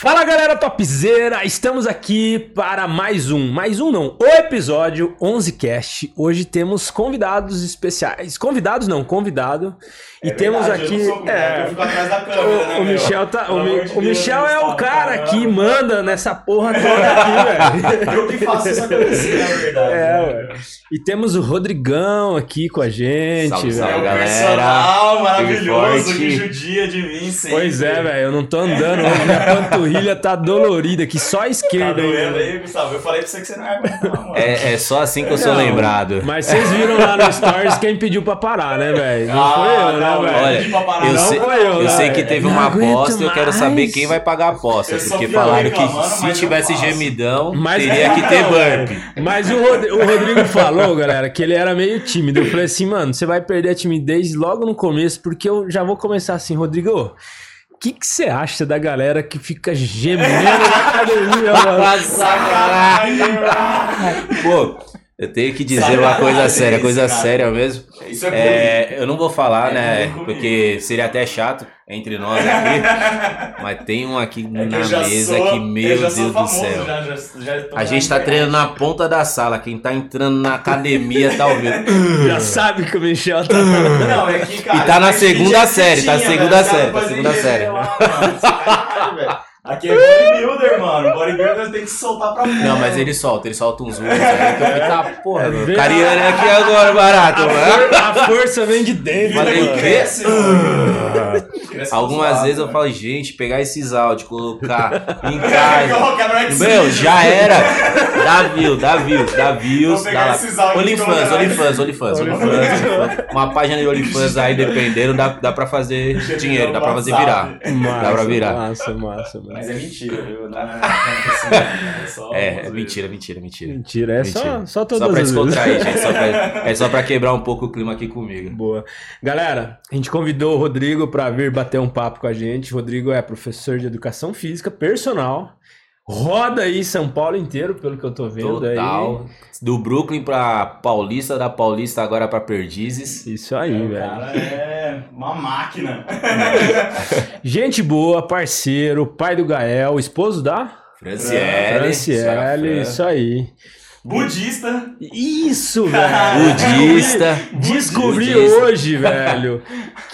Fala galera topzera, estamos aqui para mais um, mais um não, o episódio 11cast. Hoje temos convidados especiais, convidados não, convidado. E É temos verdade, aqui, sou convidado, é, eu fico atrás da câmera, o, né, o? Michel tá, o, Mi- de o Michel Deus, é o cara que manda nessa porra toda aqui, velho. Eu que faço isso acontecer, na verdade. É, né? ué. E temos o Rodrigão aqui com a gente, Salve, É salve, velho. um galera. personal maravilhoso que judia de mim sempre. Pois é, velho, eu não tô andando hoje, minha panturrilha tá dolorida aqui, só a Tá esquerda velho. aí, Gustavo? Eu falei pra você que você não ia aguentar, mano. É, é só assim que eu sou Não, lembrado. Mas vocês viram lá no Stories quem pediu pra parar, né, velho? Não Ah, foi eu, não, né, velho. Olha, eu não sei, foi eu, eu né, sei que teve uma aposta e eu quero saber quem vai pagar a aposta. Eu Porque falaram que se tivesse gemidão, Mas- teria que ter Não, burp. Mas o, Rod- o Rodrigo falou, galera, que ele era meio tímido. Eu falei assim, mano, você vai perder a timidez logo no começo, porque eu já vou começar assim, Rodrigo. O que que você acha da galera que fica gemendo na academia, mano? Pô, eu tenho que dizer Sacanagem uma coisa séria, isso, coisa cara. séria mesmo. Isso é, É, eu não vou falar, É, né? comigo. Porque seria até chato entre nós aqui. mas tem um aqui É na mesa sou- que, eu meu Deus do céu. Já, já, já A gente tá na treinando na ponta da sala. Quem tá entrando na academia tá ouvindo. Já sabe que o Michel tá. Não, é que, cara. E tá na segunda série, tá na tinha, segunda velho, os série, tá segunda série. mano. Aqui é bodybuilder, mano. Bodybuilder tem que soltar pra fora. Não, mas ele solta, ele solta uns ursos aí. Que eu fico, tá, porra, É meu. verdade. Cariana aqui agora, barato, mano. A força vem de dentro. Que o quê? cresce, mano. Cresce Algumas suave, vezes eu né? falo, gente, pegar esses áudios, colocar em casa. Meu, já era. Dá views, dá views, dá views. Dá Olifans, Olifans. Uma página de Olifans aí, dependendo, dá, dá pra fazer dinheiro, dá pra fazer virar. Massa, Dá pra virar. Massa, massa, massa. Mas é mentira, viu? Não é não é só É, é mentira, mentira, mentira. Mentira, é só, Mentira. só todas Só pra as vezes. descontrair, gente. Só pra, é só pra quebrar um pouco o clima aqui comigo. Boa. Galera, a gente convidou o Rodrigo para vir bater um papo com a gente. O Rodrigo é professor de educação física, personal. Roda aí São Paulo inteiro, pelo que eu tô vendo Total. Do Brooklyn pra Paulista, da Paulista agora pra Perdizes. aí. Isso aí, O velho. cara é uma máquina. Gente boa, parceiro, pai do Gael, esposo da Franciele. Franciele, isso aí. Budista. Isso, velho. Budista. Descobri Budista. hoje, velho,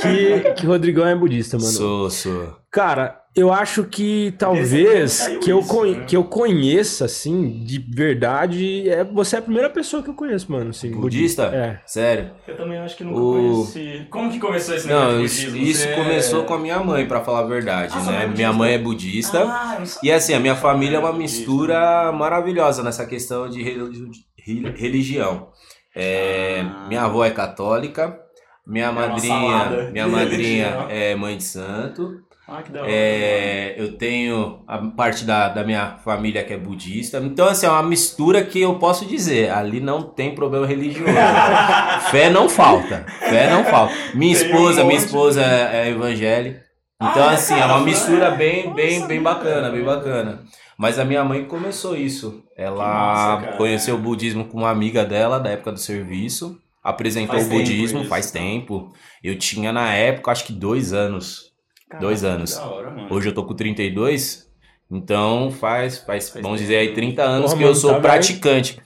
que, que Rodrigão é budista, mano. Sou, sou. Cara, eu acho que talvez que eu, isso, né? que eu conheça, assim, de verdade, é você é a primeira pessoa que eu conheço, mano. Assim, Budista? É. Sério. Eu também acho que nunca O- conheci. Como que começou esse negócio Não, de isso, isso Você- começou com a minha mãe, pra falar a verdade, Ah, né? é Minha budista? mãe é budista. Ah. E assim, a minha família é uma Budista. mistura maravilhosa nessa questão de religi- re- religião. É, Ah. Minha avó é católica, minha uma madrinha, minha de madrinha é mãe de santo. Ah, que da hora. É, eu tenho a parte da, da minha família que é budista. Então, assim, é uma mistura que eu posso dizer. Ali não tem problema religioso. Fé não falta. Fé não falta. Minha Tem um esposa, minha monte esposa é, é evangélica. Então, Ah, é, assim, é cara, uma mistura Fran, bem, bem, bem bacana, bem bacana. Mas a minha mãe começou isso. Ela massa, cara. conheceu o budismo com uma amiga dela da época do serviço. Apresentou Faz o tempo budismo isso. faz tempo. Eu tinha na época, acho que dois anos. Dois Caraca, anos. que Da hora, mano. Hoje eu tô com 32, então faz, faz, Faz vamos dizer aí, 30 anos Porra, que mano, eu sou tá praticante.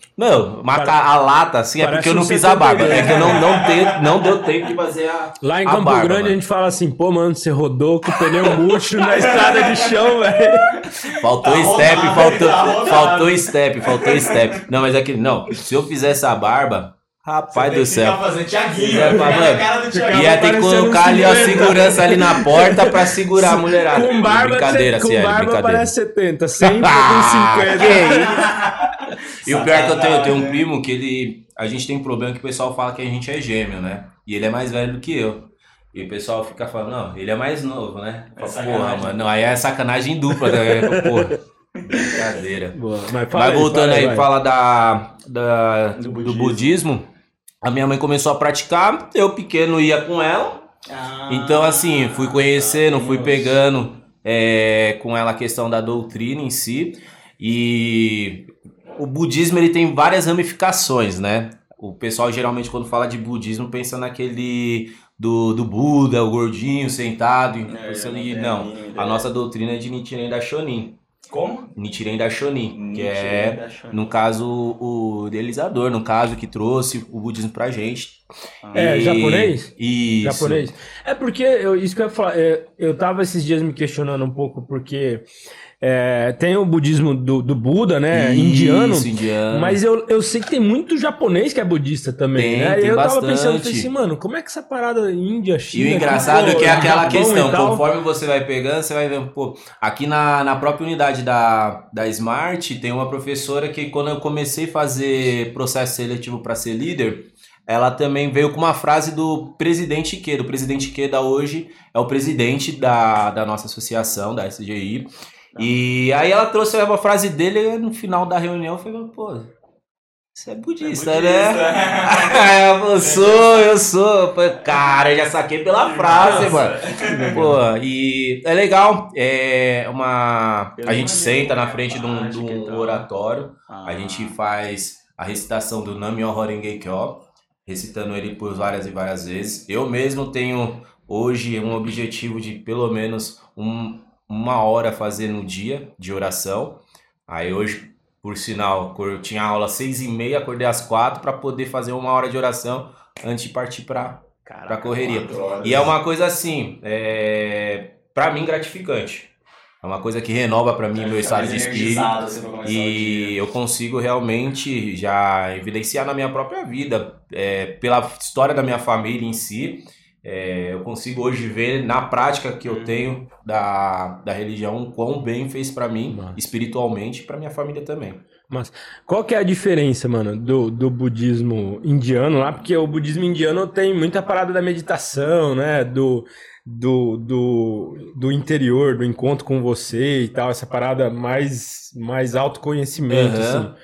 Marca Pare- a lata assim é porque eu não um fiz a barba. É que eu não, não, tenho, não deu tempo de fazer a. Lá em a Campo barba, Grande a mano. gente fala assim, pô, mano, você rodou com o pneu murcho na estrada de chão, velho. Faltou Tá step, rodado, faltou, tá faltou step, faltou step. Não, mas aquele, não, se eu fizesse a barba, rapaz do céu. Fazendo Thiaguinho, Ia, mano, Thiaguinho. Ter que colocar ali a segurança ali na porta pra segurar a mulherada. Com barba, brincadeira, com sério, barba brincadeira. parece 70, sempre com 50. E o pior é que eu tenho, eu tenho um primo que ele. A gente tem um problema que o pessoal fala que a gente é gêmeo, né? E ele é mais velho do que eu. E o pessoal fica falando, não, ele é mais novo, né? É porra, mano. Não, aí é sacanagem dupla, né? Porra. Brincadeira. Boa, mas fala Mas voltando aí, vai. fala da, da, Do do, budismo. budismo. A minha mãe começou a praticar, eu pequeno ia com ela. Ah, Então, assim, fui conhecendo, fui pegando é, com ela a questão da doutrina em si. E o budismo ele tem várias ramificações, né? O pessoal geralmente quando fala de budismo pensa naquele do, do Buda, o gordinho sentado. É, você- eu e não, a nossa doutrina é de Nichiren da Shonin. Como? Nichiren da Shonin, que é, no caso, o idealizador, no caso, que trouxe o budismo pra gente. É, E- japonês? Isso. Japonês. É porque, eu, isso que eu ia falar, é, eu tava esses dias me questionando um pouco, porque é, tem o budismo do, do Buda, né? Isso, indiano. indiano. Mas eu, eu sei que tem muito japonês que é budista também, Tem, né? tem e eu tava bastante. pensando, falei assim, mano, como é que essa parada Índia, E China... o engraçado aqui, é que é pô, aquela Japão e questão, conforme você vai pegando, você vai vendo, pô, aqui na, na própria unidade da, da Smart, tem uma professora que quando eu comecei a fazer processo seletivo para ser líder, ela também veio com uma frase do presidente Ikeda. O presidente Ikeda hoje é o presidente da, da nossa associação, da SGI. E aí ela trouxe uma frase dele e no final da reunião eu falei, pô, você é budista, É né? budista. eu sou, eu sou. Cara, eu já saquei pela frase, mano. Pô, e é legal. É uma. A gente senta na frente de um, de um oratório. A gente faz a recitação do Namyo Horenge Kyo, recitando ele por várias e várias vezes. Eu mesmo tenho hoje um objetivo de pelo menos um- uma hora fazer no dia de oração. Aí hoje, por sinal, eu tinha aula às seis e meia, acordei às quatro para poder fazer uma hora de oração antes de partir para pra correria. E é uma coisa assim, é, para mim gratificante. É uma coisa que renova para mim meu estado de espírito. E eu consigo realmente já evidenciar na minha própria vida, é, pela história da minha família em si, é, eu consigo hoje ver na prática que eu tenho da, da religião o quão bem fez pra mim, espiritualmente, e pra minha família também. Qual que é a diferença, mano, do, do budismo indiano lá? Porque o budismo indiano tem muita parada da meditação, né? Do, do, do, do interior, do encontro com você e tal, essa parada mais, mais autoconhecimento, Aham. assim.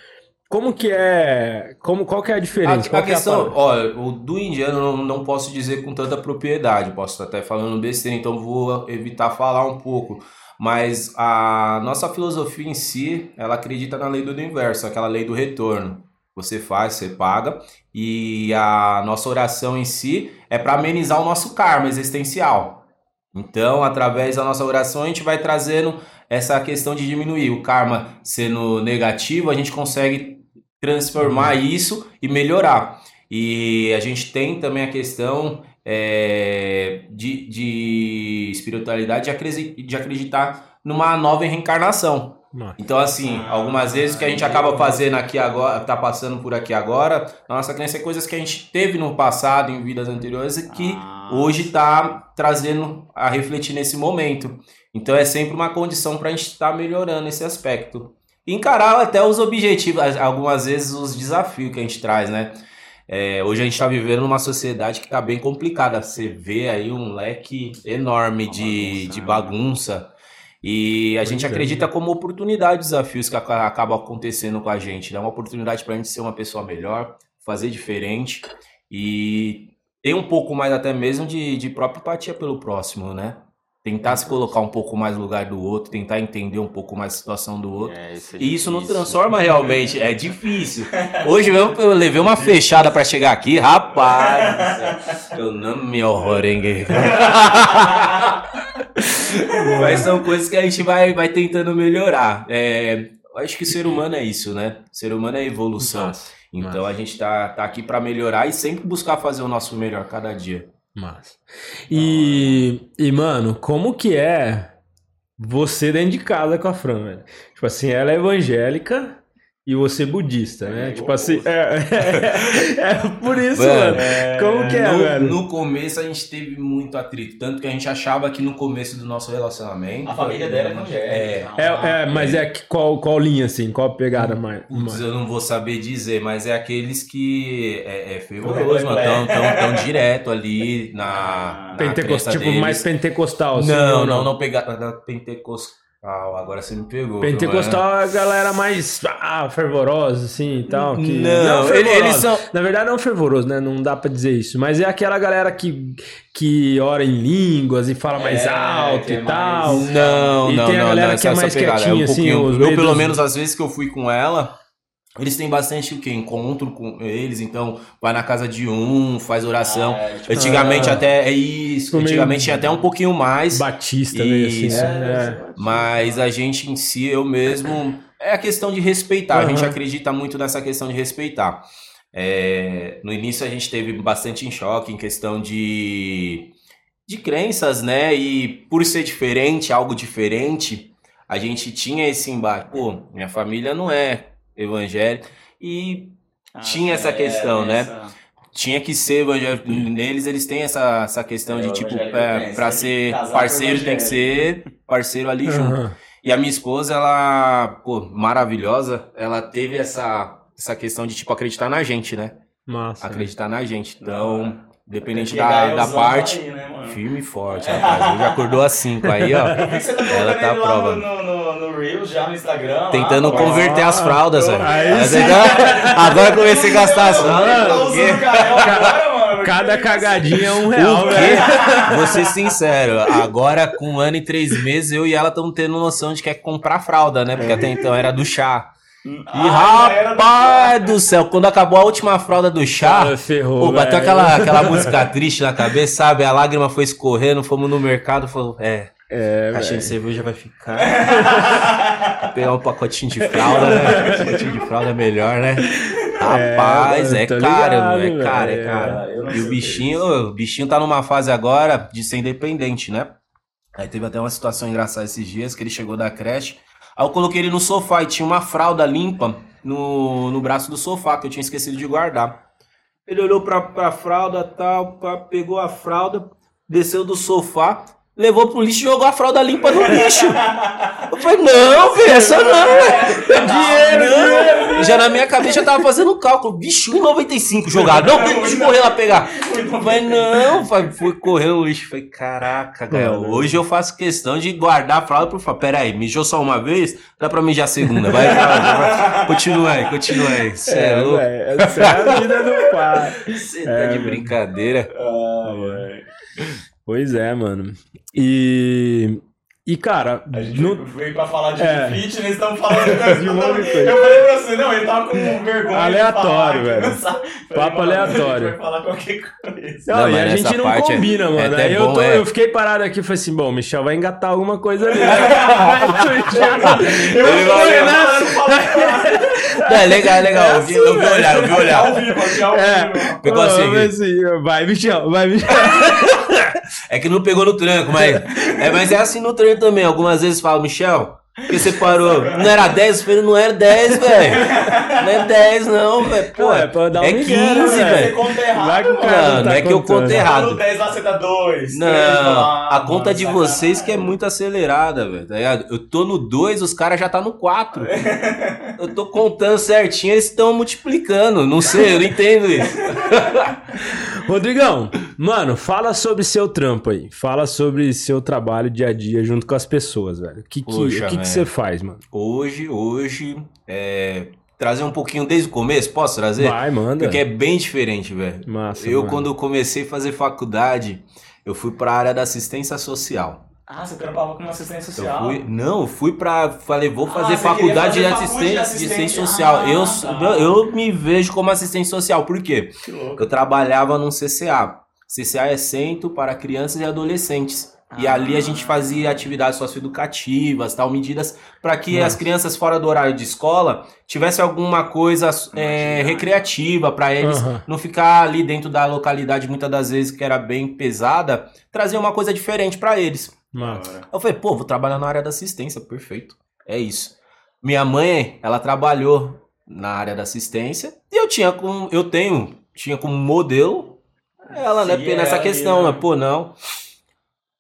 Como que é. Como, qual que é a diferença? A, Qual a que é a questão, olha, o do indiano não, não posso dizer com tanta propriedade, posso estar até falando besteira, então vou evitar falar um pouco. Mas a nossa filosofia em si, ela acredita na lei do universo, aquela lei do retorno. Você faz, você paga, e a nossa oração em si é para amenizar o nosso karma existencial. Então, através da nossa oração, a gente vai trazendo essa questão de diminuir o karma sendo negativo, a gente consegue transformar isso e melhorar. E a gente tem também a questão é, de, de espiritualidade de, acreditar numa nova reencarnação. Então, assim, algumas vezes o que a gente acaba fazendo aqui agora, tá passando por aqui agora, na nossa crença é coisas que a gente teve no passado, em vidas anteriores, e que hoje tá trazendo a refletir nesse momento. Então é sempre uma condição para a gente estar melhorando esse aspecto. E Encarar até os objetivos, as- algumas vezes os desafios que a gente traz, né? É, hoje a gente está vivendo numa sociedade que está bem complicada. Você vê aí um leque enorme de, de bagunça. E a gente é. acredita como oportunidade desafios que aca- acabam acontecendo com a gente. É uma oportunidade para a gente ser uma pessoa melhor, fazer diferente e ter um pouco mais até mesmo de, de própria empatia pelo próximo, né? Tentar se colocar um pouco mais no lugar do outro, tentar entender um pouco mais a situação do outro. É, isso é E isso não transforma realmente, é difícil. Hoje mesmo eu levei uma fechada pra chegar aqui, rapaz. Eu não me horrorengue. Mas são coisas que a gente vai, vai tentando melhorar. É, eu acho que o ser humano é isso, né? O ser humano é evolução. Então a gente tá, tá aqui pra melhorar e sempre buscar fazer o nosso melhor cada dia. Massa. E, e, mano, como que é você dentro de casa com a Fran, velho? Tipo assim, ela é evangélica e você budista, né? É, tipo assim, você. é, é por isso, Mano, mano. Como que é, no, velho? no começo a gente teve muito atrito, tanto que a gente achava que no começo do nosso relacionamento. A família dela é evangélica. É, é, mas é que qual, qual linha, assim? Qual pegada mais? Putz, eu não vou saber dizer, mas é aqueles que é, é fervoroso, mano. Tão, tão, tão direto ali na. na Pentecost, tipo, deles. mais pentecostal, assim, Não, ou não, não pegar da pentecostal. Agora você me pegou. Pentecostal é a galera mais ah, fervorosa, assim e tal. Que... Não, ele- fervorosa. eles são. Na verdade, não fervoroso, né? Não dá pra dizer isso. Mas é aquela galera que, que ora em línguas e fala mais É, alto é e tal. mais- Não, E não, tem a não, galera não, que é mais quietinha, um assim, pouquinho- Eu, pelo menos, às vezes que eu fui com ela, Eles têm bastante o que? Encontro com eles, então vai na casa de um, faz oração. Ah, é, tipo, Antigamente Ah. até é isso. Antigamente tinha até um pouquinho mais. Batista, meio assim, Isso. né? É. Mas a gente em si, eu mesmo, é a questão de respeitar. A gente acredita muito nessa questão de respeitar. É, no início a gente teve bastante em choque em questão de, de crenças, né? E por ser diferente, algo diferente, a gente tinha esse embate. Pô, minha família não é evangélica. E ah, tinha essa é, questão, né? essa- tinha que ser evangélico. Neles, eles têm essa, essa questão É, de, tipo, evangélico é, você ser parceiro tem que ser parceiro ali junto. Aham. E a minha esposa, ela, pô, maravilhosa, ela teve essa, essa questão de, tipo, acreditar na gente, né? Massa. Acreditar na gente. Então, dependente da, da parte, aí, né, firme e forte, rapaz. Hoje acordou às 5 aí, ó. Tá Ela tá lá prova. no, no, no Reels, já no Instagram. Tentando lá, converter as fraldas, velho. Aí Mas sim. Agora, comecei a gastar as tá fraldas. mano. Cada cagadinha é um real, velho. Vou ser sincero, agora com um ano e três meses, eu e ela estamos tendo noção de que é comprar fralda, né? Porque até então era do chá. E Ah, rapaz do céu, quando acabou a última fralda do chá, Cara, ferrou, pô, bateu aquela, aquela música triste na cabeça, sabe? A lágrima foi escorrendo, fomos no mercado, falou, é, É, caixinha de cerveja vai ficar. Vou pegar um pacotinho de fralda, né? Um pacotinho de fralda é melhor, né? Rapaz, mano, é, tô caro, ligado, é caro, é caro. Eu não E o bichinho, o bichinho tá numa fase agora de ser independente, né? Aí teve até uma situação engraçada esses dias que ele chegou da creche. Aí eu coloquei ele no sofá e tinha uma fralda limpa no, no braço do sofá que eu tinha esquecido de guardar. Ele olhou pra, pra fralda tal, pá, pegou a fralda, desceu do sofá, levou pro lixo e jogou a fralda limpa no lixo. Eu falei, não, velho, essa não, velho. Dinheiro, não. Já na minha cabeça eu tava fazendo cálculo. Bicho, 1,95 jogado. Não, deixa eu correr lá pegar. Eu falei, não, falei, fui correr no lixo. Falei, caraca, cara, Mano. hoje eu faço questão de guardar a fralda pro falar, pera aí, mijou só uma vez? Dá pra mijar a segunda, vai, vai. Continua aí, continua aí. Cê é, É, louco. velho. Essa é a vida do pai. Você tá É, de velho. brincadeira. Ai, ai. Pois é, mano. E. E, cara, A gente no- veio pra falar de É. fitness, estamos falando de coisa um monte de Eu coisa. falei pra você, não, ele tava com vergonha. Aleatório, de falar, velho. Falei, Papo mano, aleatório. A gente vai falar qualquer coisa. Não, Não, e mas a gente não é- combina, é mano. até Aí eu, bom, tô- é. eu fiquei parado aqui e falei assim: bom, o Michel vai engatar alguma coisa ali. Eu Ele vai falei, olhar. não, é legal, é legal. Eu vi, eu vi olhar, eu vi Ao olhar. vivo, aqui ao É. vivo. Pegou assim, se- Vai, Michel, vai, Michel. É que não pegou no tranco, mas. É, mas é assim no treino também. Algumas vezes fala, Michel, por que você parou? Não era 10? Eu falei, não era 10, velho. Não é 10, não, velho. Pô, Não, é é um migué, 15, né, Você velho. conta errado. Vai que o mano. cara Não, tá não é que eu conto Tá errado. falando 10 lá, você dá 2. Não, a conta de vocês que é muito acelerada, velho. Tá ligado? Eu tô no 2, os caras já tá no 4. Eu tô contando certinho, eles estão multiplicando. Não sei, eu não entendo isso. Rodrigão, mano, fala sobre seu trampo aí. Fala sobre seu trabalho dia a dia junto com as pessoas, velho. O que, que, Poxa, o que, que você faz, mano? Hoje, hoje, é, trazer um pouquinho desde o começo, posso trazer? Vai, manda. Porque é bem diferente, velho. Massa. Eu, mano. quando comecei a fazer faculdade, eu fui pra área da assistência social. Ah, você trampava com uma assistência Eu social. fui, não, eu fui pra. Falei, vou Ah, fazer você faculdade de fazer de de assistência assistente. social. Ah, eu, tá. eu, eu me vejo como assistente social. Por quê? Eu trabalhava num CCA. CCA é Centro para Crianças e Adolescentes. E Ah. ali a gente fazia atividades socioeducativas, tal, medidas para que Nossa. as crianças fora do horário de escola tivessem alguma coisa é, recreativa para eles Aham. não ficar ali dentro da localidade muitas das vezes que era bem pesada, trazer uma coisa diferente para eles. Massa. Eu falei, pô, vou trabalhar na área da assistência, perfeito. É isso. Minha mãe, ela trabalhou na área da assistência e eu tinha com, eu tenho, tinha como modelo ela, né, Seguir nessa ela questão, ali, né? né? Pô, não.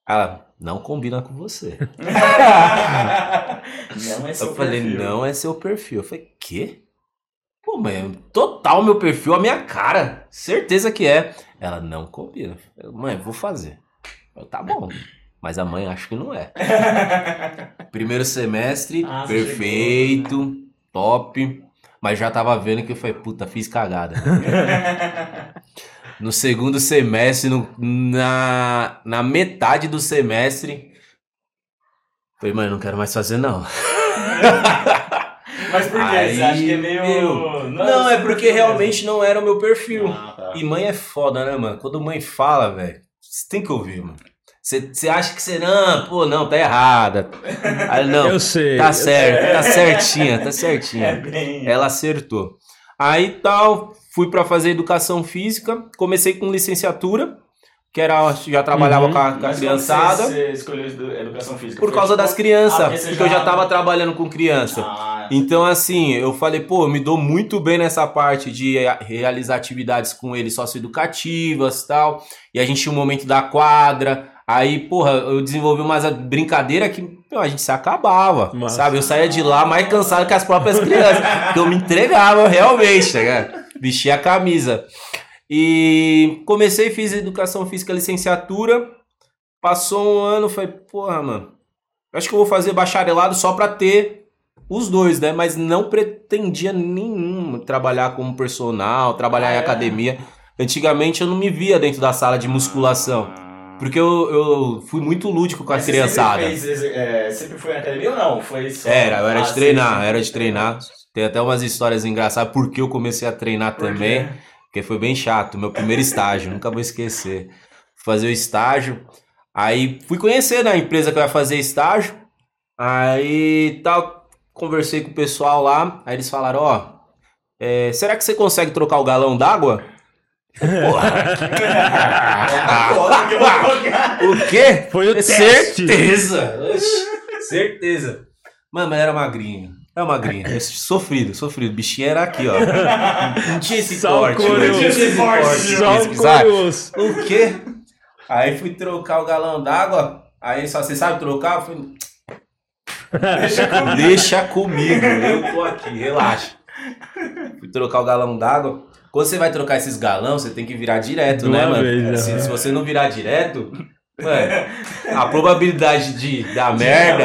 Ela não combina com você. Não é seu eu falei, perfil. não é seu perfil. Eu falei, quê? Pô, mãe, total meu perfil, a minha cara. Certeza que é. Ela não combina. Eu, mãe, vou fazer. Eu, tá bom. Mas a mãe acho que não é. Primeiro semestre, Ah, perfeito, top. Mas já tava vendo que eu falei, puta, fiz cagada. No segundo semestre, no- na, na metade do semestre, falei, mãe, não quero mais fazer não. Mas por quê? Aí, Você acha que é meio. meu, Não, Não, é porque realmente não era o meu perfil. Ah, tá. E mãe é foda, né, mano? Quando mãe fala, velho, você tem que ouvir, mano. Você acha que você, não, pô, não, tá errada. Aí, não, Eu sei. tá certo, tá É. certinha, tá É certinha. bem. Ela acertou. Aí tal, fui pra fazer educação física, comecei com licenciatura, que era, já trabalhava Uhum. com a, com a criançada, Você, escolheu edu- educação física? por causa tipo- das crianças, Ah, porque porque eu já já- tava trabalhando com criança. Ah, Então, assim, eu falei, pô, eu me dou muito bem nessa parte de realizar atividades com eles socioeducativas e tal. E a gente tinha um momento da quadra. Aí, porra, eu desenvolvi umas brincadeira que meu, a gente se acabava, sabe? Eu saía de lá mais cansado que as próprias crianças. porque eu me entregava realmente, tá ligado? Vestia a camisa. E comecei, fiz educação física licenciatura. Passou um ano, falei, porra, mano, acho que eu vou fazer bacharelado só pra ter os dois, né? Mas não pretendia nenhum trabalhar como personal, trabalhar Ah, em é? academia. Antigamente eu não me via dentro da sala de musculação. Porque eu, eu fui muito lúdico com a Mas você criançada. Sempre, fez, é, sempre foi na academia ou não? Foi só... Era, eu era Ah, de treinar, era de treinar. Tem até umas histórias engraçadas porque eu comecei a treinar Por quê? também. Porque foi bem chato, meu primeiro estágio, nunca vou esquecer. Fazer o estágio. Aí fui conhecer na empresa que eu ia fazer estágio. Aí tal, conversei com o pessoal lá. Aí eles falaram: Ó, é, será que você consegue trocar o galão d'água? Porra, Agora que eu vou o quê? Foi o teste. Certeza! Certeza. Mano, mas era magrinho. Era magrinho. Sofrido, sofrido. O bichinho era aqui, ó. Não tinha esse Só corte. couro. Não tinha esse corte. Só o curioso. O quê? Aí fui trocar o galão d'água. Aí só, você sabe trocar? Eu falei, deixa comigo. Eu tô aqui, relaxa. Fui trocar o galão d'água. Quando você vai trocar esses galão, você tem que virar direto, né, mano? vez, se, né? se você não virar direto, mano, a probabilidade de dar merda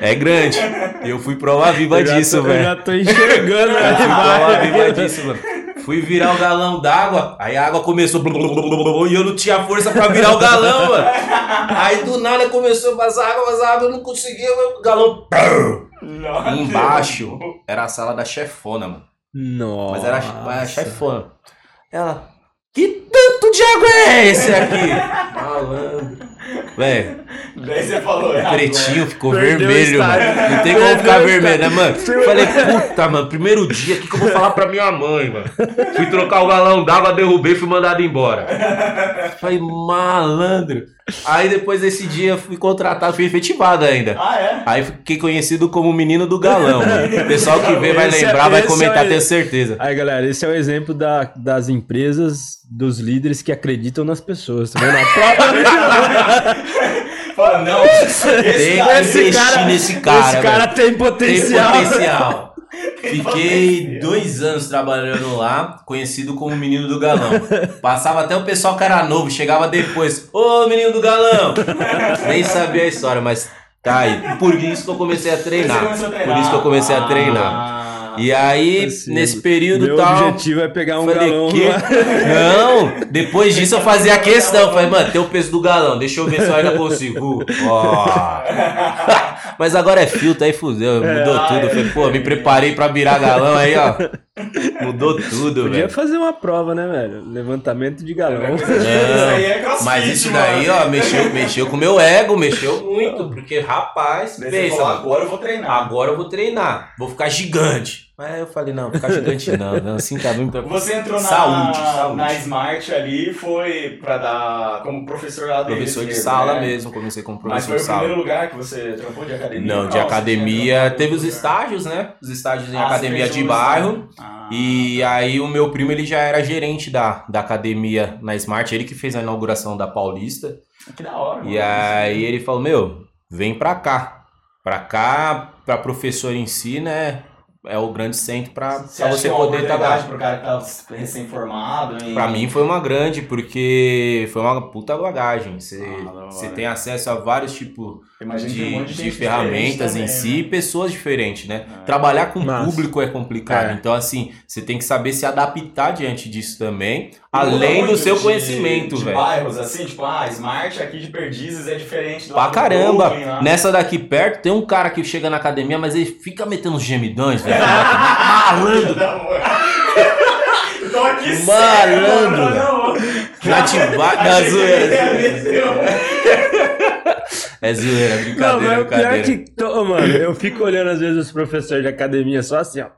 é grande. E eu fui prova viva Eu disso, tô- Eu velho. já tô enxergando, Eu né? fui prova viva disso, mano. Fui virar o galão d'água, aí a água começou e eu não tinha força pra virar o galão, mano. Aí do nada começou a vazar água, vazar água, eu não conseguia, o galão Nossa. embaixo. Era a sala da chefona, mano. Nossa. Mas era a- a chefona. Ela, que tanto de água é esse aqui? Malandro. Velho, Daí você falou. é pretinho ficou Perdeu vermelho, mano. Não tem como Perdeu ficar vermelho, né, mano? Falei, puta, mano, primeiro dia, o que, que eu vou falar pra minha mãe, mano? Fui trocar o galão d'água, derrubei e fui mandado embora. Falei, malandro. Aí depois desse dia eu fui contratado, fui efetivado ainda. Ah, é? Aí fiquei conhecido como o menino do galão. O pessoal que vê vai é- lembrar, vai esse comentar, é- tenho certeza. Aí, galera, esse é o exemplo da- das empresas, dos líderes que acreditam nas pessoas. Tá vendo? Fala, não. Tem Esse que investir nesse cara, esse cara velho. tem Tem potencial. Fiquei dois anos trabalhando lá, conhecido como menino do galão. Passava até o pessoal que era novo, chegava depois. Ô menino do galão! Nem sabia a história, mas tá aí. Por isso que eu comecei a treinar. começou a treinar. Por isso que eu comecei a treinar. E aí, Assim, nesse período Meu tal. objetivo é pegar um Falei, galão que? Não, depois disso eu fazia a questão. Falei, mano, tem o peso do galão, deixa eu ver se eu ainda consigo. Ó. Mas agora é filtro, aí fudeu, mudou ah, tudo. é. Falei, pô, me preparei pra virar galão aí, ó. Mudou tudo, Podia velho. fazer uma prova, né, velho? Levantamento de galão. Isso aí é Mas isso daí, ó, mexeu, mexeu com o meu ego, mexeu muito, porque, rapaz, pensa, agora eu vou treinar. agora eu vou treinar, vou ficar gigante. Mas eu falei, não, ficar gigante não, não assim tá pra... Você entrou na, Saúde, saúde. na Smart ali, foi pra dar como professor lá deles Professor de mesmo, sala né? mesmo, comecei como Mas professor foi de o sala. primeiro lugar que você trampou de academia? Não, de você academia. Teve os estágios, né? Os estágios em Ah, academia de bairro. Ah, E aí o meu primo, ele já era gerente da, da academia na Smart. Ele que fez a inauguração da Paulista. Que da hora, E aí ele falou, meu, vem pra cá. Pra cá, pra professor em si, né? É o grande centro pra, Você é poder oportunidade trabalhar. pro cara que tá recém-formado? e- Pra mim foi uma grande, porque foi uma puta bagagem. Você, Ah, você tem acesso a vários tipos Imagina tem um de, monte de de ferramentas em si e pessoas diferentes, né? Trabalhar com Massa. público é complicado. É. Então, assim, você tem que saber se adaptar diante disso também, Muda além do seu de- conhecimento, de velho. bairros, assim, tipo, ah, Smart aqui de Perdizes é diferente do Pra caramba. Brooklyn, lá. Nessa daqui perto, tem um cara que chega na academia, mas ele fica metendo uns gemidões, velho. Malandro. Eu tô aqui Malandro, sério, mano. Na Atibaia, na zoeira. É zoeira, Não, brincadeira, mas o pior é brincadeira. que, tô- mano, eu fico olhando às vezes os professores de academia só assim, ó.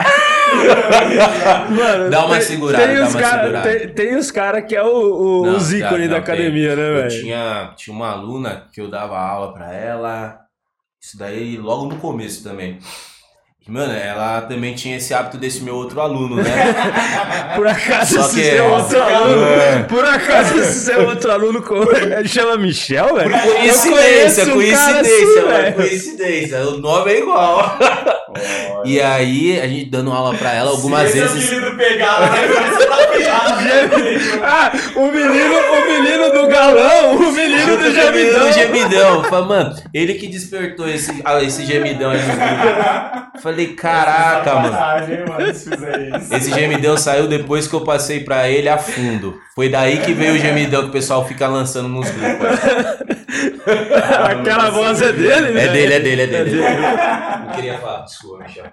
Mano, Dá uma tem- segurada, tem os cara. Tem, tem os caras que é o, o, Não, os ícones da não, tem. academia, né, velho? tinha, tinha uma aluna que eu dava aula pra ela. Isso daí logo no começo também. Mano, ela também tinha esse hábito desse meu outro aluno, né? Por acaso Só esse que- seu outro É. aluno. Por acaso esse seu outro aluno. chama Michel, velho? Eu Coincidência, um coincidência, assim, velho. coincidência. O nome é igual. E aí, a gente dando aula pra ela algumas Se vezes. esse pegar, você tá ferrado. Ah, o menino, o menino do galão, o menino do gemidão. Do gemidão. Falei, mano, ele que despertou esse, ah, esse gemidão aí no grupo. Falei, caraca, mano. Mano. Esse gemidão saiu depois que eu passei pra ele a fundo. Foi daí que veio o gemidão que o pessoal fica lançando nos grupos. Aquela voz é dele, É velho. dele, é dele, é dele. Não queria falar, desculpa, Michel.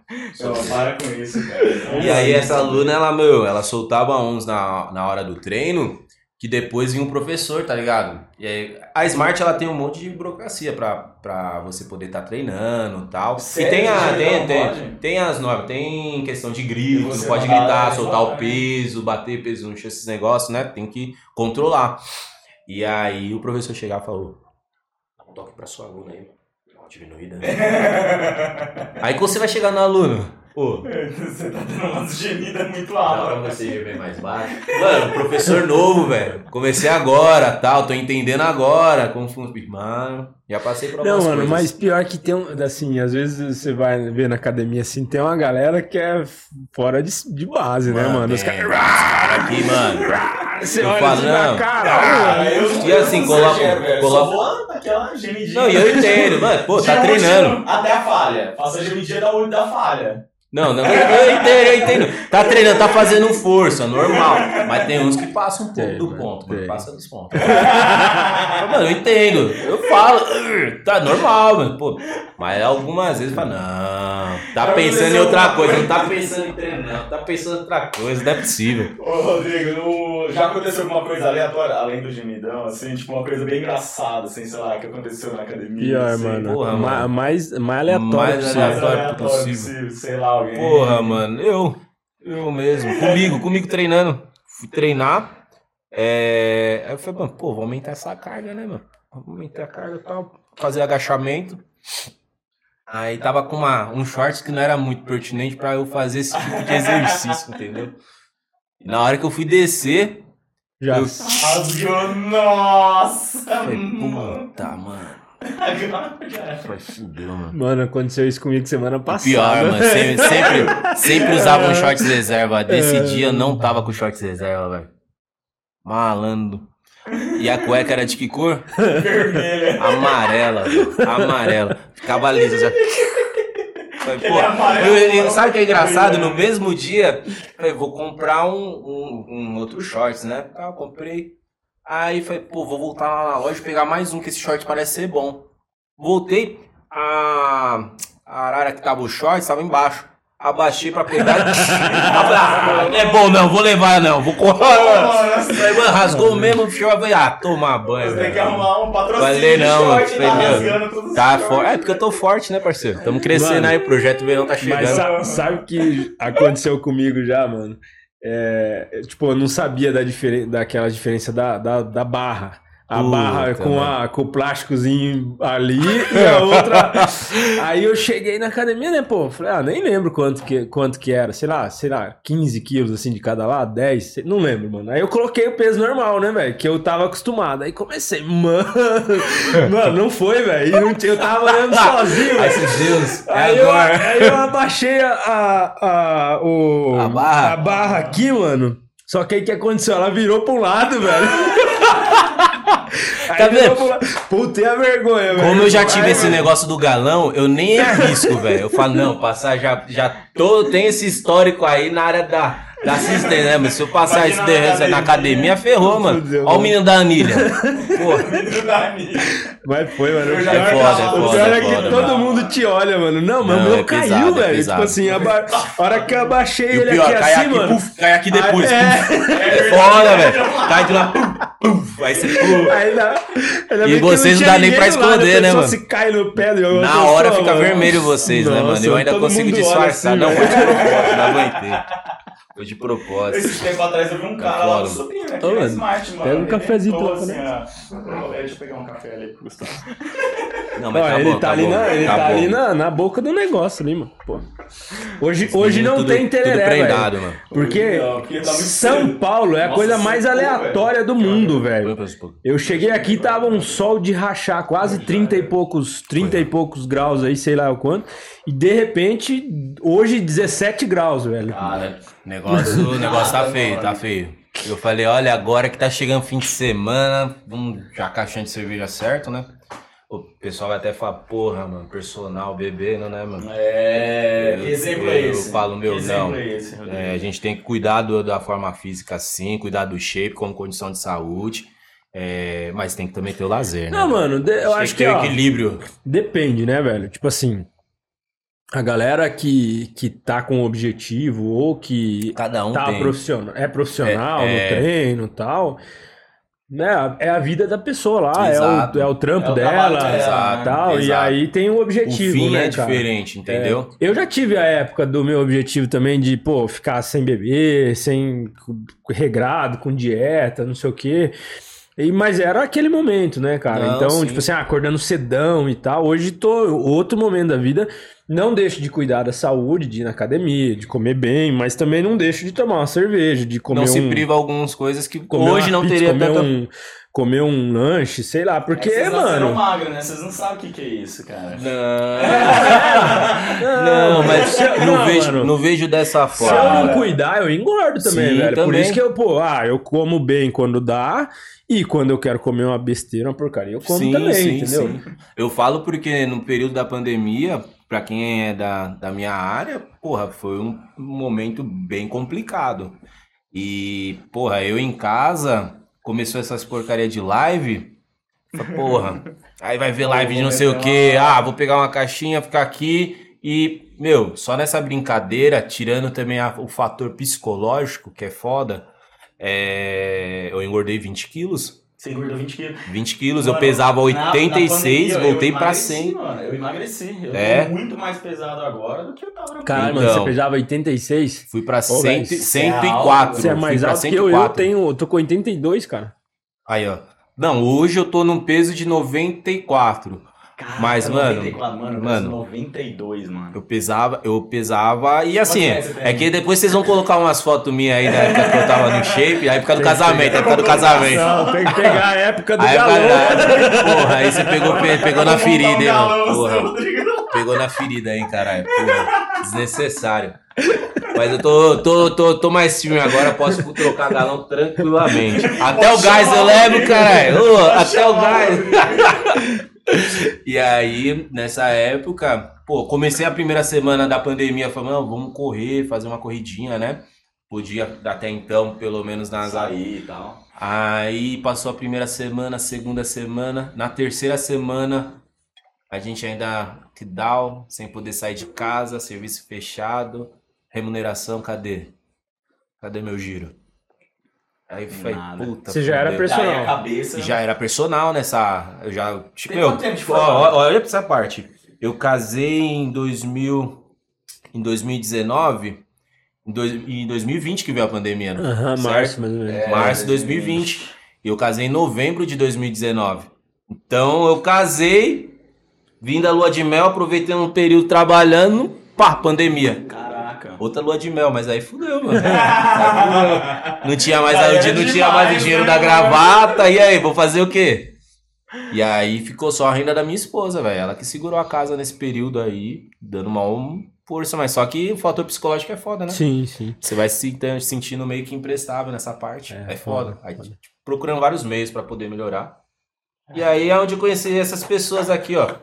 Para com isso, cara. E aí essa aluna, ela, meu, ela soltava uns na, na hora do treino, que depois vinha um professor, tá ligado? E aí, a Smart, ela tem um monte de burocracia pra, pra você poder estar treinando e tal. Sério? E tem, a, Não tem, tem, tem as normas, tem questão de grito, não pode gritar, soltar o peso, bater peso no chão, esses negócios, né? Tem que controlar. E aí o professor chegava e falou, dá um toque pra sua aluna aí, dá uma diminuída. né?" aí quando você vai chegar no aluno, ô, Você tá dando umas gemidas muito Dá pra altas. você gemer mais baixo. Mano, professor novo, velho. Comecei agora, tal. Tô entendendo agora como funciona. Mano, já passei por Não, mano, coisas. mas pior que tem um. Assim, às vezes você vai ver na academia assim, tem uma galera que é fora de, de base, né, mano? Os caras. cara aqui, mano. Você eu olha falo, assim não. cara. Ah, eu E assim, não coloca- coloca- aquela gemidinha. Não, e eu entendo, mano. Pô, tá treinando. Até a falha. Faça a gemidinha da olho da falha. Não, não, eu, eu entendo, eu entendo. Tá treinando, tá fazendo força, normal. Mas tem uns que passam um pouco Tem, do mano, ponto, mano. tem. Passa dos pontos. Mano, eu entendo. Eu falo, "Ur, tá normal, mano. Pô, mas algumas vezes fala, não, tá pensando em outra coisa, não tá pensando em treinar, não, tá pensando em outra coisa, não é possível. Ô, Rodrigo, no- já aconteceu alguma coisa aleatória, além do gemidão, assim, tipo uma coisa bem engraçada, assim, sei lá, que aconteceu na academia? Pior, assim, mano. Porra, Ma- mano. Mais, mais aleatório Mais possível. mais aleatório aleatório possível. sei lá, alguém. Porra, mano, eu, eu mesmo, comigo, comigo treinando. Fui treinar, é... Aí eu falei, mano, pô, vou aumentar essa carga, né, mano? Vou aumentar a carga e tal, fazer agachamento. Aí tava com uma, um shorts que não era muito pertinente pra eu fazer esse tipo de exercício, entendeu? E na hora que eu fui descer, Já. eu Rasgou, nossa! falei, puta, mano, Agora já era. mano. Mano, aconteceu isso comigo semana passada. Pior, mano. Sempre, sempre, sempre usava um shorts reserva. Desse dia eu não tava com shorts reserva, velho. Malandro. E a cueca era de que cor? Vermelha. Amarela, velho. Amarela. Ficava lisa. Já. Falei, pô, é amarelo, eu- eu- sabe o que é engraçado? No mesmo dia, falei, vou comprar um, um, um outro shorts, né? Eu comprei. Aí falei, pô, vou voltar lá na loja e pegar mais um, que esse short parece ser bom. Voltei, a, a arara que tava o short estava embaixo. Abaixei pra pegar. Ah, não é bom não, vou levar não, vou correr. Mano, rasgou mesmo o short. Falei, ah, tomar banho. Você tem que arrumar um patrocínio de não, short, tá Tá forte. É porque eu tô forte, né, parceiro? Tamo crescendo Mano, aí, o projeto verão tá chegando. Mas sa- sabe o que aconteceu comigo já, mano? É, tipo, eu não sabia da diferen daquela diferença da, da, da barra. A Puta, barra com, mano. a, com o plásticozinho ali e a outra. Aí eu cheguei na academia, né, pô? Falei, ah, nem lembro quanto que, quanto que era. Sei lá, sei lá, 15 quilos assim de cada lado, 10, sei- não lembro, mano. Aí eu coloquei o peso normal, né, velho? Que eu tava acostumado. Aí comecei, mano. Mano, não foi, velho. E tinha- Eu tava olhando sozinho, velho. Deus, é Aí eu, agora. aí eu abaixei a, a, a- o, A barra? a barra aqui, mano. Só que aí o que aconteceu? Ela virou um lado, velho. Tá vendo? Puta, a vergonha, velho. Como eu já tive Ai, esse negócio do galão, eu nem arrisco, velho. Eu falo, não, passar já, já tô, tem esse histórico aí na área da, da assistência, né? Mas se eu passar Imagina isso na na academia. ferrou, mano. Ó o menino da anilha. Porra. Mas foi, mano. Eu O já É foda, é o foda, pior é é que foda, todo mano. mundo te olha, mano. Não, mas Não, o meu é caiu, pesado, é velho. tipo assim, a hora que eu abaixei E o ele pior, aqui cai assim, aqui, mano. puf, cai aqui depois. Aí, é, É foda, velho. Cai de lá, puf, puf. Aí você, puf. aí E vocês não dá nem pra esconder, né, mano? se cai no pé Na hora fica vermelho vocês, né, mano? Eu ainda consigo olha disfarçar. assim, não, não aguentei. Foi de propósito. Esse tempo atrás eu vi um cara Tá lá no sobrinho, né? Que Ô, ele é mano, smart, mano. pega um Ele cafezinho lá, assim, né? ó. Deixa eu pegar um café ali pro Gustavo. Não, Ó, mas tá ele bom, tá, tá ali, bom, na, ele tá tá bom. ali na, na boca do negócio ali, mano. Pô. Hoje, hoje não Tudo- tem Tudo tereré, prendado, velho. mano. Porque Não, tá São cedo. Paulo é a Nossa, coisa mais aleatória do mundo, velho. Eu cheguei aqui, tava um sol de rachar, quase 30 e poucos, 30 e poucos graus aí, sei lá o quanto. E de repente, hoje 17 graus, velho. Cara, Negócio, o negócio tá feio, tá feio. Eu falei, olha, agora que tá chegando fim de semana, vamos já caixinha de cerveja certo, né? O pessoal vai até falar, porra, mano, personal bebendo, né, mano? é. Que exemplo é eu esse? falo, meu, Que exemplo não. é esse? É, a gente tem que cuidar do- da forma física sim, cuidar do shape como condição de saúde. é, mas tem que também ter o lazer, né? Não, mano, de- eu Tem acho que que, ter o ó, equilíbrio. depende, né, velho? Tipo assim, a galera que, que tá com objetivo ou que Cada um tá tem. profissional, é profissional É, é. no treino e tal, né? É a vida da pessoa lá, é o, é o trampo É o dela, dela, Exato, né? tal, e exato. aí tem o O objetivo, fim né, é cara? diferente, entendeu? É, eu já tive a época do meu objetivo também de, pô, ficar sem beber, sem regrado, com dieta, não sei o quê. E, mas era aquele momento, né, cara? Não, então, sim. tipo assim, ah, acordando cedão e tal. Hoje tô outro momento da vida. Não deixo de cuidar da saúde, de ir na academia, de comer bem, mas também não deixo de tomar uma cerveja, de comer não um se priva algumas coisas que comer hoje não pizza, teria comer tanta... um comer um lanche, sei lá, porque, É vocês mano, magro, né? Vocês não sabem o que, que é isso, cara. Não, mas se eu- não, não, vejo, mano. não vejo dessa Se eu forma. não cuidar, eu engordo também, Sim, velho. Por também. isso que eu, pô, ah, eu como bem quando dá, e quando eu quero comer uma besteira, uma porcaria, eu como Sim, também, sim, entendeu? sim. Eu falo porque no período da pandemia, pra quem é da, da minha área, porra, foi um momento bem complicado. E, porra, eu em casa, começou essas porcaria de live, porra, aí vai ver live de não sei o que, ah, vou pegar uma caixinha, ficar aqui e, meu, só nessa brincadeira, tirando também a- o fator psicológico, que é foda, é, eu engordei 20 quilos. Você engordou 20 quilos. 20 quilos, eu Mano, pesava na- 86, na pandemia, eu voltei pra emagreci, 100. Mano, eu emagreci. Eu É? tô muito mais pesado agora do que eu tava na mano, Então. você pesava 86? Fui pra Ô, 100, velho, você é 104. Você é mais alto que eu, eu 104. tenho, eu tô com 82, cara. Aí, ó. Não, hoje eu tô num peso de 94. Caraca, Mas, mano, 94, mano, eu mano. peso 92, mano. Eu pesava, eu pesava. E assim, é é que depois vocês vão colocar umas fotos minhas aí da época que eu tava no shape, a época do casamento, a época do casamento. Não, tem que pegar a época do Aí, galão. porra, aí você pegou, pe- pegou na ferida, hein, mano. Porra. Pegou na ferida aí, caralho. Porra, desnecessário. Mas eu tô, tô, tô, tô mais firme agora, posso trocar galão tranquilamente. Até o gás eu levo, caralho. Até o gás. E aí, nessa época, pô, comecei a primeira semana da pandemia, falando, vamos correr, fazer uma corridinha, né? Podia até então, pelo menos nas. Sair e tal. Aí passou a primeira semana, segunda semana. Na terceira semana, a gente ainda que down, sem poder sair de casa, serviço fechado, remuneração, cadê? Cadê meu giro? Aí foi, Nada. puta. Você já era fudeu. Personal. Cabeça. Já era personal nessa. Eu já. Tipo, Tem tempo ó, ó, olha pra essa parte. Eu casei em 2000. Em 2019. Em, dois, em 2020 que veio a pandemia, né? Aham, Certo? março, mais ou menos. É, Março de 2020. E eu casei em novembro de 2019. Então eu casei, vim da lua de mel, aproveitei um período trabalhando, pá, pandemia. Caraca. Outra lua de mel, mas aí fudeu, mano. Não tinha mais, Aí não tinha mais o demais, dinheiro né, da mano? gravata, e aí, vou fazer o quê? E aí ficou só a renda da minha esposa, velho. Ela que segurou a casa nesse período aí, dando uma força, mas só que o fator psicológico é foda, né? Sim, sim. Você vai se se sentindo meio que imprestável nessa parte. É, É, foda. foda, Aí, foda. tipo, procurando vários meios pra poder melhorar. E aí é onde eu conheci essas pessoas aqui, ó.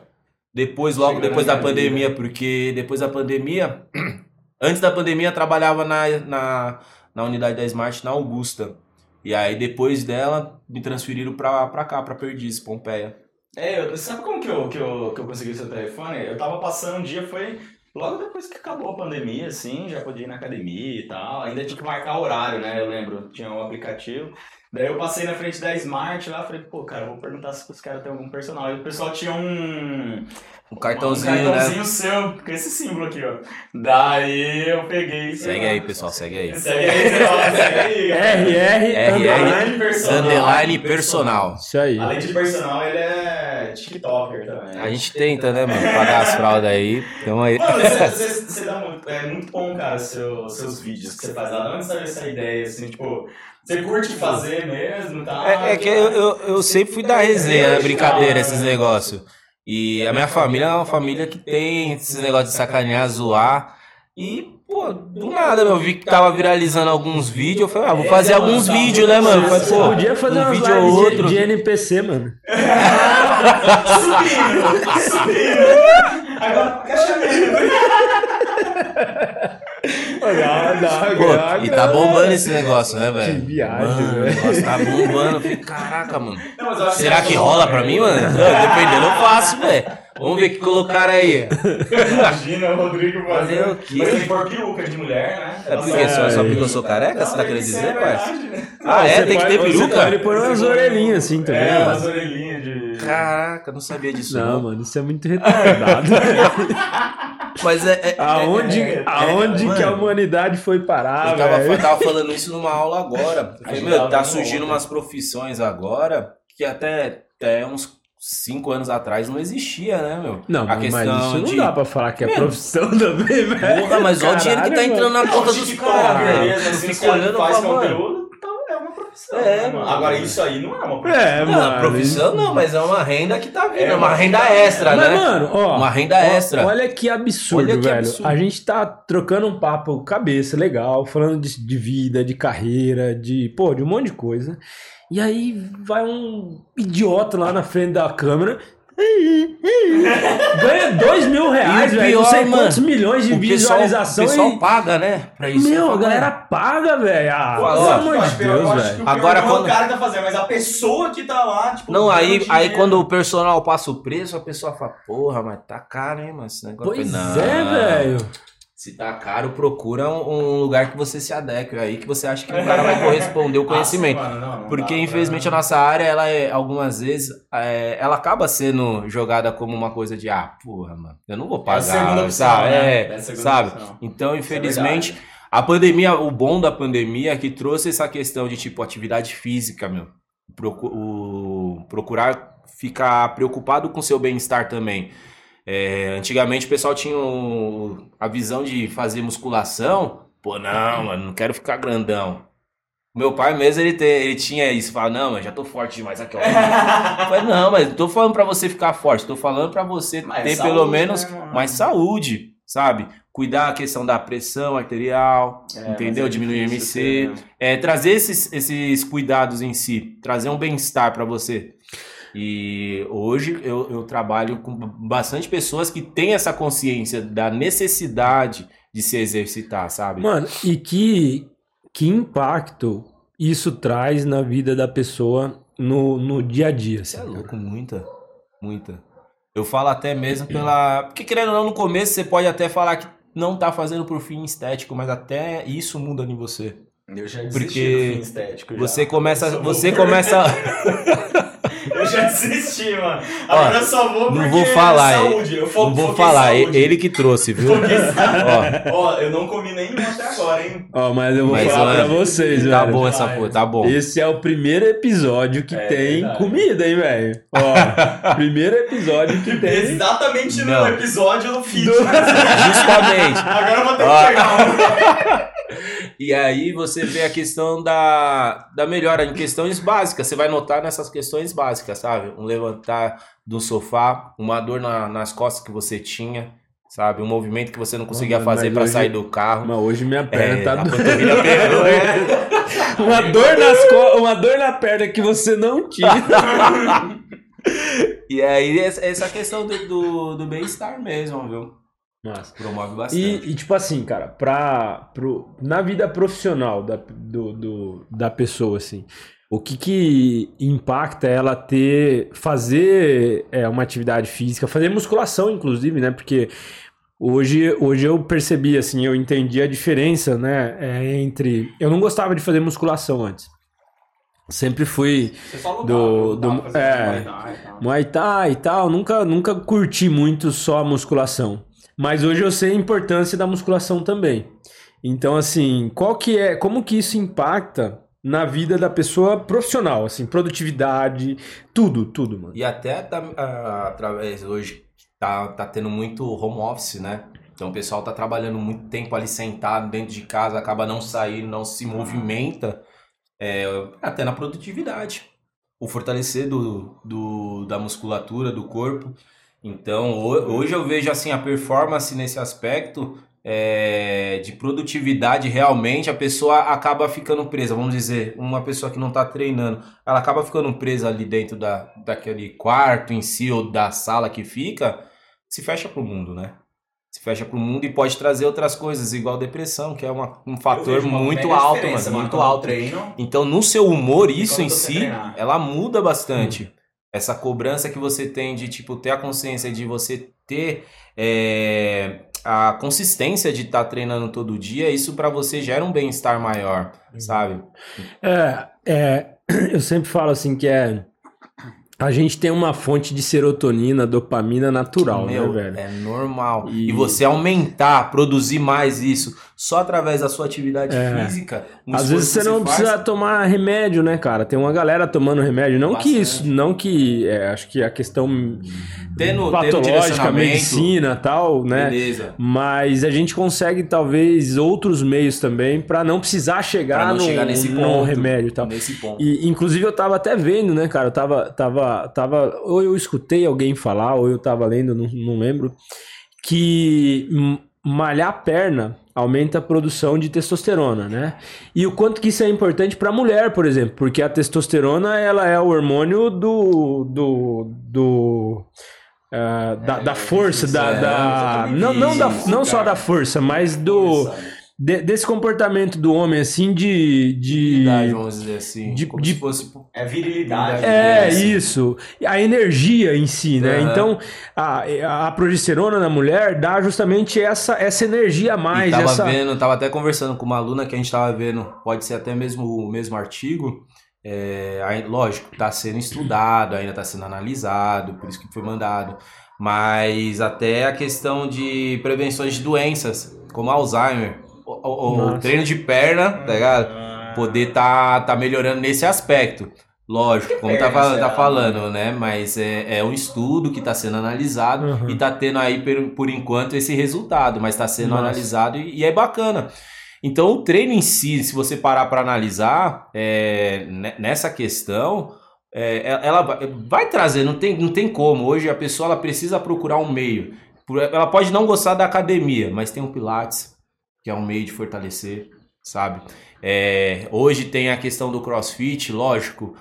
Depois, logo Chegando depois da pandemia, porque depois da pandemia, antes da pandemia trabalhava na, na, na unidade da Smart na Augusta. E aí depois dela me transferiram pra, pra cá, pra Perdizes, Pompeia. É, eu- sabe como que eu, que, eu, que eu consegui seu telefone? Eu tava passando um dia, foi logo depois que acabou a pandemia, assim, já podia ir na academia e tal. Ainda tinha que marcar horário, né? Eu lembro, tinha um aplicativo. Daí eu passei na frente da Smart lá, falei, pô, cara, vou perguntar se os caras têm algum personal. E o pessoal tinha um. Um cartãozinho, um cartãozinho né? seu, com esse símbolo aqui, ó. Daí eu peguei. Segue aí, pessoal, segue aí. Segue aí, ó, segue aí. RR, RR, Underline personal. Underline personal. Isso aí. Além de personal, ele é TikToker também. A gente tenta, né, mano? Pagar as fraldas aí. Então aí. Mano, você, dá muito, é muito bom, cara, seu, seus vídeos que você faz lá. De onde saiu essa ideia, assim, tipo, você curte fazer mesmo, tá? É, é que eu, eu, eu sempre fui da resenha, né? brincadeira, esses negócios. E a minha família é uma família que tem esses negócios de sacanear, zoar. E, pô, do nada, meu, eu vi que tava viralizando alguns vídeos. Eu falei, ah, vou fazer alguns vídeos, né, mano? Falei, Você pô, podia fazer um vídeo ou lives de- outro. de, NPC, mano. Subindo, subindo. Agora, caixa Dá, dá, Pô, e tá bombando esse negócio, né, velho? Que viagem, Mano, velho. O negócio tá bombando. Eu falei, caraca, mano. Não, mas eu acho Será que rola pra mim, mano? Não, Dependendo, eu faço, velho. Vamos ver o que colocaram aí. Imagina o Rodrigo Fazer fazendo. o quê? Mas ele for peruca de mulher, né? É porque só, só porque eu sou careca? Você tá querendo dizer, parça? Né? Ah, é? Você Tem que ter peruca? pode pôr umas orelhinhas assim também. É, mano. umas orelhinhas de. Caraca, não sabia disso. Não, Não, mano, isso é muito retardado. Mas é. é- aonde é, aonde mano. que a humanidade foi parar, eu tava, velho? tava falando isso numa aula agora. Eu falei, gente meu, tá surgindo ontem. umas profissões agora que até, até uns cinco anos atrás não existia, né, meu? Não, a mas questão isso não de. dá pra falar que é Meu, profissão também, velho. Porra, mas olha o dinheiro que tá entrando na Não, conta dos caras, velho. Eu caras olhando faz mano. conteúdo, é profissão. É, né, mano. Agora, isso aí não é uma profissão. É, Não, mano. profissão não, mas é uma renda que tá vindo. É É uma renda extra, Mas, né? mano, ó. Uma renda ó, extra. Olha que absurdo, Olha que velho. absurdo. A gente tá trocando um papo cabeça legal, falando de, de vida, de carreira, de, pô, de um monte de coisa. E aí vai um idiota lá na frente da câmera. Ganha dois mil reais, E velho. Não sei mano, quantos milhões de o pessoal, visualização. o pessoal e... paga, né? Pra isso. Meu, a galera paga, velho. Ah, pelo amor Eu de acho que- eu Deus, velho. Agora, é quando- o cara tá fazendo, mas a pessoa que tá lá, tipo. Não, aí, aí quando o personal passa o preço, a pessoa fala, porra, mas tá caro, hein, mano, esse negócio. Pois é, "Não, velho. Se tá caro, procura um, um lugar que você se adeque, aí que você acha que o cara vai corresponder o conhecimento. Ah, sim, mano, não, não Porque dá infelizmente a pra- nossa área, ela é, algumas vezes, é, ela acaba sendo jogada como uma coisa de, ah, porra, mano, eu não vou É a segunda pagar, opção, sabe? né? É, É a sabe? opção. Então, é infelizmente, a pandemia, o bom da pandemia é que trouxe essa questão de, tipo, atividade física, meu. Procu- o- procurar ficar preocupado com seu bem-estar também. É, antigamente o pessoal tinha o- a visão de fazer musculação. Pô, não, mano, não quero ficar grandão. Meu pai mesmo, ele, ele tinha isso. Fala, não, mas já tô forte demais aqui, ó. Falei, não, mas não tô falando pra você ficar forte. Tô falando pra você Mais ter saúde, pelo menos né, mais saúde, sabe? Cuidar a questão da pressão arterial, É, entendeu? é Diminuir o MC. ter, né? É, trazer esses, esses cuidados em si, trazer um bem-estar pra você. E hoje eu, eu trabalho com bastante pessoas que têm essa consciência da necessidade de se exercitar, sabe? Mano, e que, que impacto isso traz na vida da pessoa no, no dia a dia? Você é assim, cara? louco, muita, muita. Eu falo até mesmo pela. Porque querendo ou não, no começo você pode até falar que não tá fazendo por fim estético, mas até isso muda em você. Eu já desisti Porque do fim estético. já. Você começa. Você começa. Já desisti, mano. Agora eu só vou porque Não vou falar, é é- saúde. Eu fo- Não vou falar, saúde. ele que trouxe, viu? Ó, Ó, eu não comi nenhum até agora, hein? Ó, mas eu vou Mas, falar pra mano, vocês, tá velho. bom essa porra, tá bom. Esse é o primeiro episódio que É tem verdade. comida, hein, velho? Ó, primeiro episódio que tem. Exatamente no Não. episódio do fitness. Justamente. Agora eu vou ter que Ó. pegar um. E aí você vê a questão da, da melhora em questões básicas. Você vai notar nessas questões básicas, sabe? Um levantar do sofá, uma dor na- nas costas que você tinha, sabe? Um movimento que você não conseguia Mano, fazer hoje- sair do carro. Mas hoje minha perna É, tá doendo. é. Uma dor nas co... uma dor na perna que você não tinha. E aí, essa essa questão do, do, do bem-estar mesmo, viu? Nossa. Promove bastante. E, e, tipo assim, cara, pra, pro, na vida profissional da, do, do- da pessoa, assim, o que que impacta ela ter, fazer é, uma atividade física, fazer musculação, inclusive, né? Porque hoje, hoje eu percebi, assim, eu entendi a diferença, né? é, entre... Eu não gostava de fazer musculação antes. Sempre fui Você lutava, Do- lutava, do- fazia é. E. Muay Thai e tal, nunca, nunca curti muito só a musculação. Mas hoje eu sei a importância da musculação também. Então, assim, qual que é, como que isso impacta na vida da pessoa profissional, assim, produtividade, tudo, tudo, mano. E até através hoje tá, tá tendo muito home office, né? Então o pessoal tá trabalhando muito tempo ali sentado dentro de casa, acaba não saindo, não se movimenta, é, até na produtividade. O fortalecer do, do, da musculatura do corpo. Então ho- hoje eu vejo assim a performance nesse aspecto é, de produtividade realmente a pessoa acaba ficando presa. Vamos dizer, uma pessoa que não está treinando, ela acaba ficando presa ali dentro da, daquele quarto em si ou da sala que fica, se fecha pro mundo, né? Se fecha pro mundo e pode trazer outras coisas, igual depressão, que é uma- um fator muito alto, mano, muito alto. treino, Então, no seu humor, isso em si, treinar. ela muda bastante. Essa cobrança que você tem de, tipo, ter a consciência de você ter é, a consistência de estar treinando todo dia, isso pra você gera um bem-estar maior, sabe? É, é, eu sempre falo assim que é a gente tem uma fonte de serotonina, dopamina natural, Meu, né, velho? é normal. E... E- você aumentar, produzir mais isso, só através da sua atividade É. física. Às vezes você que não faz, precisa tomar remédio, né, cara? Tem uma galera tomando remédio. Não que Bastante. isso, não que. é, acho que a questão tendo, tendo patológica, direcionamento, medicina tal, né? Beleza. Mas a gente consegue, talvez, outros meios também pra não precisar chegar, Pra não no, chegar nesse no ponto. remédio tal. Nesse ponto. E, inclusive, eu tava até vendo, né, cara? Eu tava, tava, tava. Ou eu escutei alguém falar, ou eu tava lendo, não, não lembro. Que malhar a perna aumenta a produção de testosterona, né? E o quanto que isso é importante pra mulher, por exemplo, porque a testosterona ela é o hormônio do do, do ah, da, da força, da, é, da não, não, da, não só da força, mas do de- desse comportamento do homem assim de, de vamos dizer assim. de- como de- se fosse. É virilidade. é, É, sim. isso. A energia em si, né? Aham. Então, a, a progesterona na mulher dá justamente essa, essa energia a E mais. tava essa... vendo, tava até conversando com uma aluna que a gente tava vendo, pode ser até mesmo o mesmo artigo. É, aí, lógico, tá sendo estudado, ainda tá sendo analisado, por isso que foi mandado. Mas até a questão de prevenções de doenças, como Alzheimer. O, o- treino de perna, tá ligado? Poder tá, tá melhorando nesse aspecto. Lógico, como tá, tá falando, né? Mas é, é um estudo que tá sendo analisado Uhum. e tá tendo aí, por, por enquanto, esse resultado, mas tá sendo Nossa. analisado e, e é bacana. Então, o treino em si, se você parar para analisar é, ne- nessa questão, é, ela- ela vai, vai trazer, não tem, não tem como. Hoje a pessoa ela precisa procurar um meio. Ela pode não gostar da academia, mas tem o Pilates, que é um meio de fortalecer, sabe? É, hoje tem a questão do CrossFit, lógico.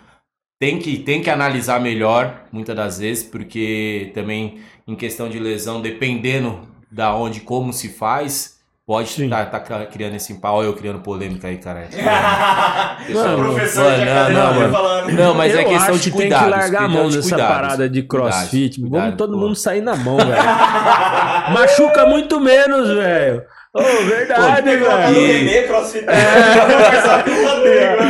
Tem que, tem que analisar melhor, muitas das vezes, porque também em questão de lesão, dependendo da onde, como se faz, pode estar tá, tá criando esse pau. Olha eu criando polêmica aí, cara. Mano, o professor mano, de não, academia não, mano. falando. Não, mas é Eu questão acho de que tem que largar a questão mão de dessa cuidados. parada de crossfit. Cuidados, Vamos cuidados, todo pô. mundo sair na mão, velho. Machuca muito menos, velho. Ô, verdade, a velho. E- Renê, crossfit. Rodrigo.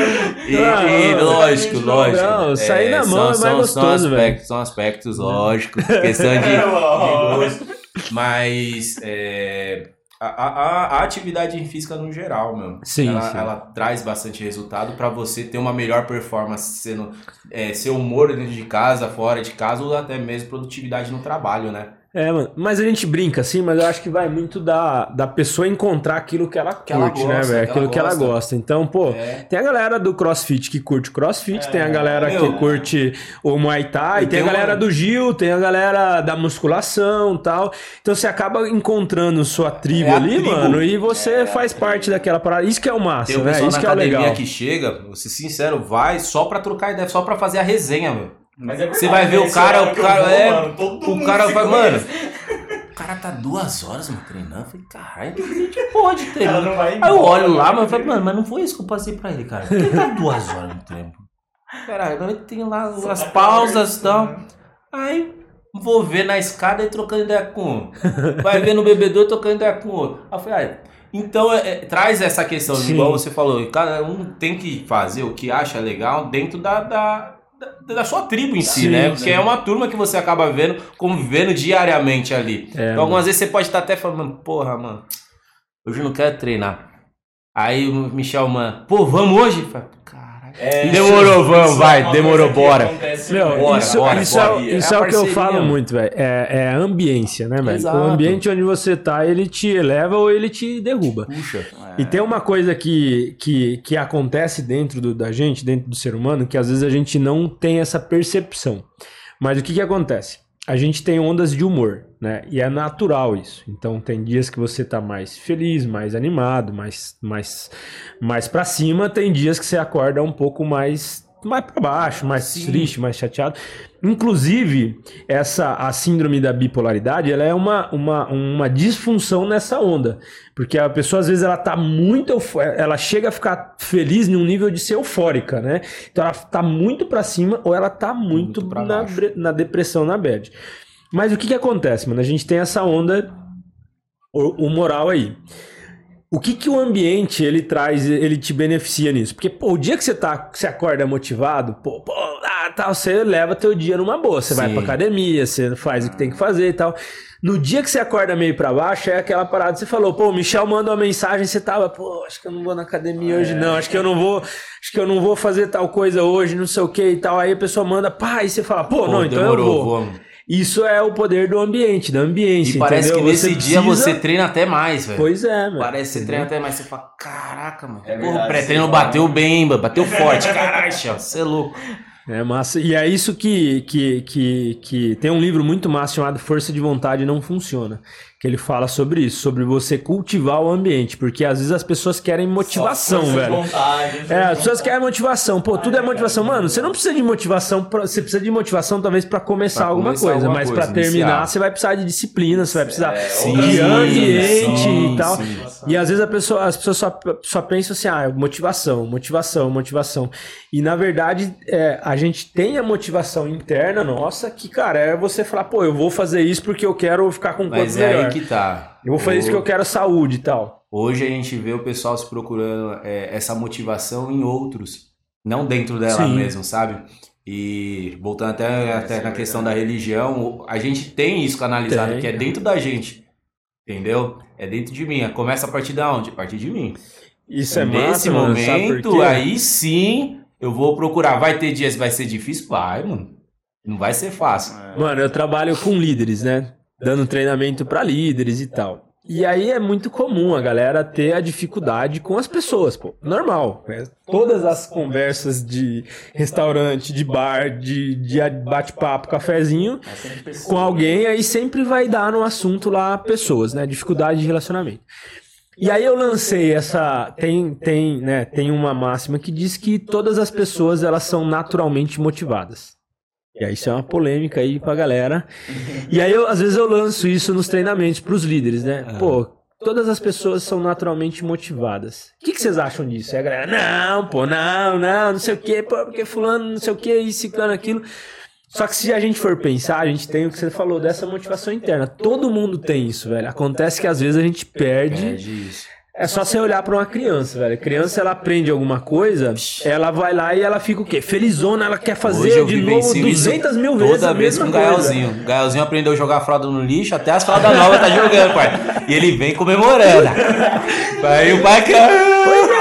E, e lógico, não, lógico. não, sair na mão é mais são, gostoso, são velho. aspectos, São aspectos, lógico. Questão de, É, de gosto. Mas é, a, a- a atividade física no geral, meu. Sim, ela, sim. ela traz bastante resultado pra você ter uma melhor performance, sendo é, seu humor dentro de casa, fora de casa, ou até mesmo produtividade no trabalho, né? É, mano. Mas a gente brinca assim, mas eu acho que vai muito da, da pessoa encontrar aquilo que ela Que ela curte, né, gosta, velho? que Aquilo ela que ela gosta. Então, pô, É. tem a galera do crossfit que curte crossfit, tem a galera meu. que curte o Muay Thai, tem a tem uma- galera do Gil, tem a galera da musculação tal. Então você acaba encontrando sua tribo É ali, tribo. mano, e você faz parte daquela parada. Isso que é o massa, Tem o né? Isso que é o legal. que chega, vou ser sincero, vai só pra trocar ideia, só pra fazer a resenha, meu. Mas é Você vai ver né? o cara, o cara vou, é- mano, o cara vai, conhece. O cara tá duas horas, mano, treinando. Eu falei, caralho, que gente pode Ela treinar. não vai Aí eu embora, olho lá, né? mas eu falei, mano, mas não foi isso que eu passei pra ele, cara. Por que tá duas horas no treino? Caralho, agora tem lá Você as tá pausas e tal. conversando. Aí vou ver na escada e trocando ideia com um. Vai ver no bebedouro trocando ideia com outro. Aí eu falei, ah, então é, é, traz essa questão, Sim. igual você falou, cada um tem que fazer o que acha legal dentro da, da, da, da sua tribo em si, Sim, né? sim. Porque é uma turma que você acaba vendo, convivendo diariamente ali. É, então algumas vezes você pode estar até falando, porra, mano, hoje eu não quero treinar. Aí o Michel, mano, pô, vamos hoje? Eu falo, Caralho. É, Demorou, isso- vamos, isso vai, é uma demorou, bora. Meu. Bora, isso, bora, isso bora. é, isso É é, a o que eu falo muito, velho. É, é a ambiência, né, velho? O ambiente onde você tá, ele te eleva ou ele te derruba. Puxa. E tem uma coisa que, que, que acontece dentro do- da gente, dentro do ser humano, que às vezes a gente não tem essa percepção. Mas o que, que acontece? A gente tem ondas de humor, né? E é natural isso. Então tem dias que você tá mais feliz, mais animado, mais mais mais para cima, tem dias que você acorda um pouco mais mais para baixo, mais Sim. triste, mais chateado. Inclusive, essa a síndrome da bipolaridade, ela é uma, uma, uma disfunção nessa onda. Porque a pessoa, às vezes, ela tá muito. Ela chega a ficar feliz num nível de ser eufórica, né? Então ela tá muito pra cima ou ela tá muito, Muito na, na depressão, na bad. Mas o que que acontece, mano? A gente tem essa onda o, moral aí. O que que o ambiente ele traz, ele te beneficia nisso? Porque, pô, o dia que você tá, você acorda motivado, pô, pô, ah, tal, você leva teu dia numa boa. Você vai Sim. pra academia, você faz o que tem que fazer e tal. No dia que você acorda meio pra baixo, é aquela parada, você falou, pô, o Michel manda uma mensagem, você tava, pô, acho que eu não vou na academia hoje não, acho que eu não vou, acho que eu não vou fazer tal coisa hoje, não sei o que e tal. Aí a pessoa manda, pá, e você fala, pô, não, então eu vou. vamos. Isso é o poder do ambiente, da ambiência, E parece entendeu? que nesse Você dia precisa- você treina até mais, velho. Pois é, mano. Parece que você treina até mais. Você fala, caraca, mano. É Porra, o pré-treino bateu bem, mano. Bateu forte. Caralho, Chel, você é louco. É massa. E é isso que, que, que, que tem um livro muito massa chamado Força de Vontade Não Funciona. Que ele fala sobre isso, sobre você cultivar o ambiente. Porque às vezes as pessoas querem motivação, velho. vontade, É, as pessoas querem motivação. Pô, tudo é motivação. Mano, você não precisa de motivação. Pra, você precisa de motivação talvez pra começar Pra alguma começar coisa. alguma mas pra terminar, iniciar. você vai precisar de disciplina, você vai precisar É, Sim, de ambiente sim, e tal. sim. E às vezes a pessoa, as pessoas só, só pensam assim, ah, motivação, motivação, motivação. E na verdade, é, a gente tem a motivação interna nossa, que, cara, é você falar, pô, eu vou fazer isso porque eu quero ficar com Mas é melhor. Que tá. Eu vou fazer isso porque eu quero saúde e tal. Hoje a gente vê o pessoal se procurando é, essa motivação em outros, não dentro dela Sim. mesmo, sabe? E voltando até, até na questão da religião, a gente tem isso canalizado, Tem. que é dentro da gente. Entendeu? É dentro de mim. Começa a partir da onde? A partir de mim. Isso é Nesse massa, mano, momento, quê? aí sim eu vou procurar. Vai ter dias que vai ser difícil? Vai, mano. Não vai ser fácil. Mano, eu trabalho com líderes, né? Dando treinamento pra líderes e tal. E aí é muito comum a galera ter a dificuldade com as pessoas, pô. Normal. né? Todas as conversas de restaurante, de bar, de, de bate-papo, cafezinho, com alguém, aí sempre vai dar no assunto lá pessoas, né? Dificuldade de relacionamento. E aí eu lancei essa tem tem, né, tem uma máxima que diz que todas as pessoas elas são naturalmente motivadas. E aí isso é uma polêmica aí pra galera. E aí eu às vezes eu lanço isso nos treinamentos pros líderes, né? Pô, todas as pessoas são naturalmente motivadas. O que, que vocês acham disso? Aí a galera, não, pô, não, não, não sei o quê, pô, porque fulano, não sei o quê, isso, ciclano, aquilo. Só que se a gente for pensar, a gente tem o que você falou dessa motivação interna. Todo mundo tem isso, velho. Acontece que às vezes a gente perde. Perde isso. É só você olhar pra uma criança, velho. A criança ela aprende alguma coisa, ela vai lá e ela fica o quê? Felizona, ela quer fazer de novo vivencio isso 200 mil vezes. Toda a vez com o. Gaelzinho. O Gaelzinho aprendeu a jogar fralda no lixo, até as fraldas novas tá jogando, pai. E ele vem comemorando. Aí o pai quer.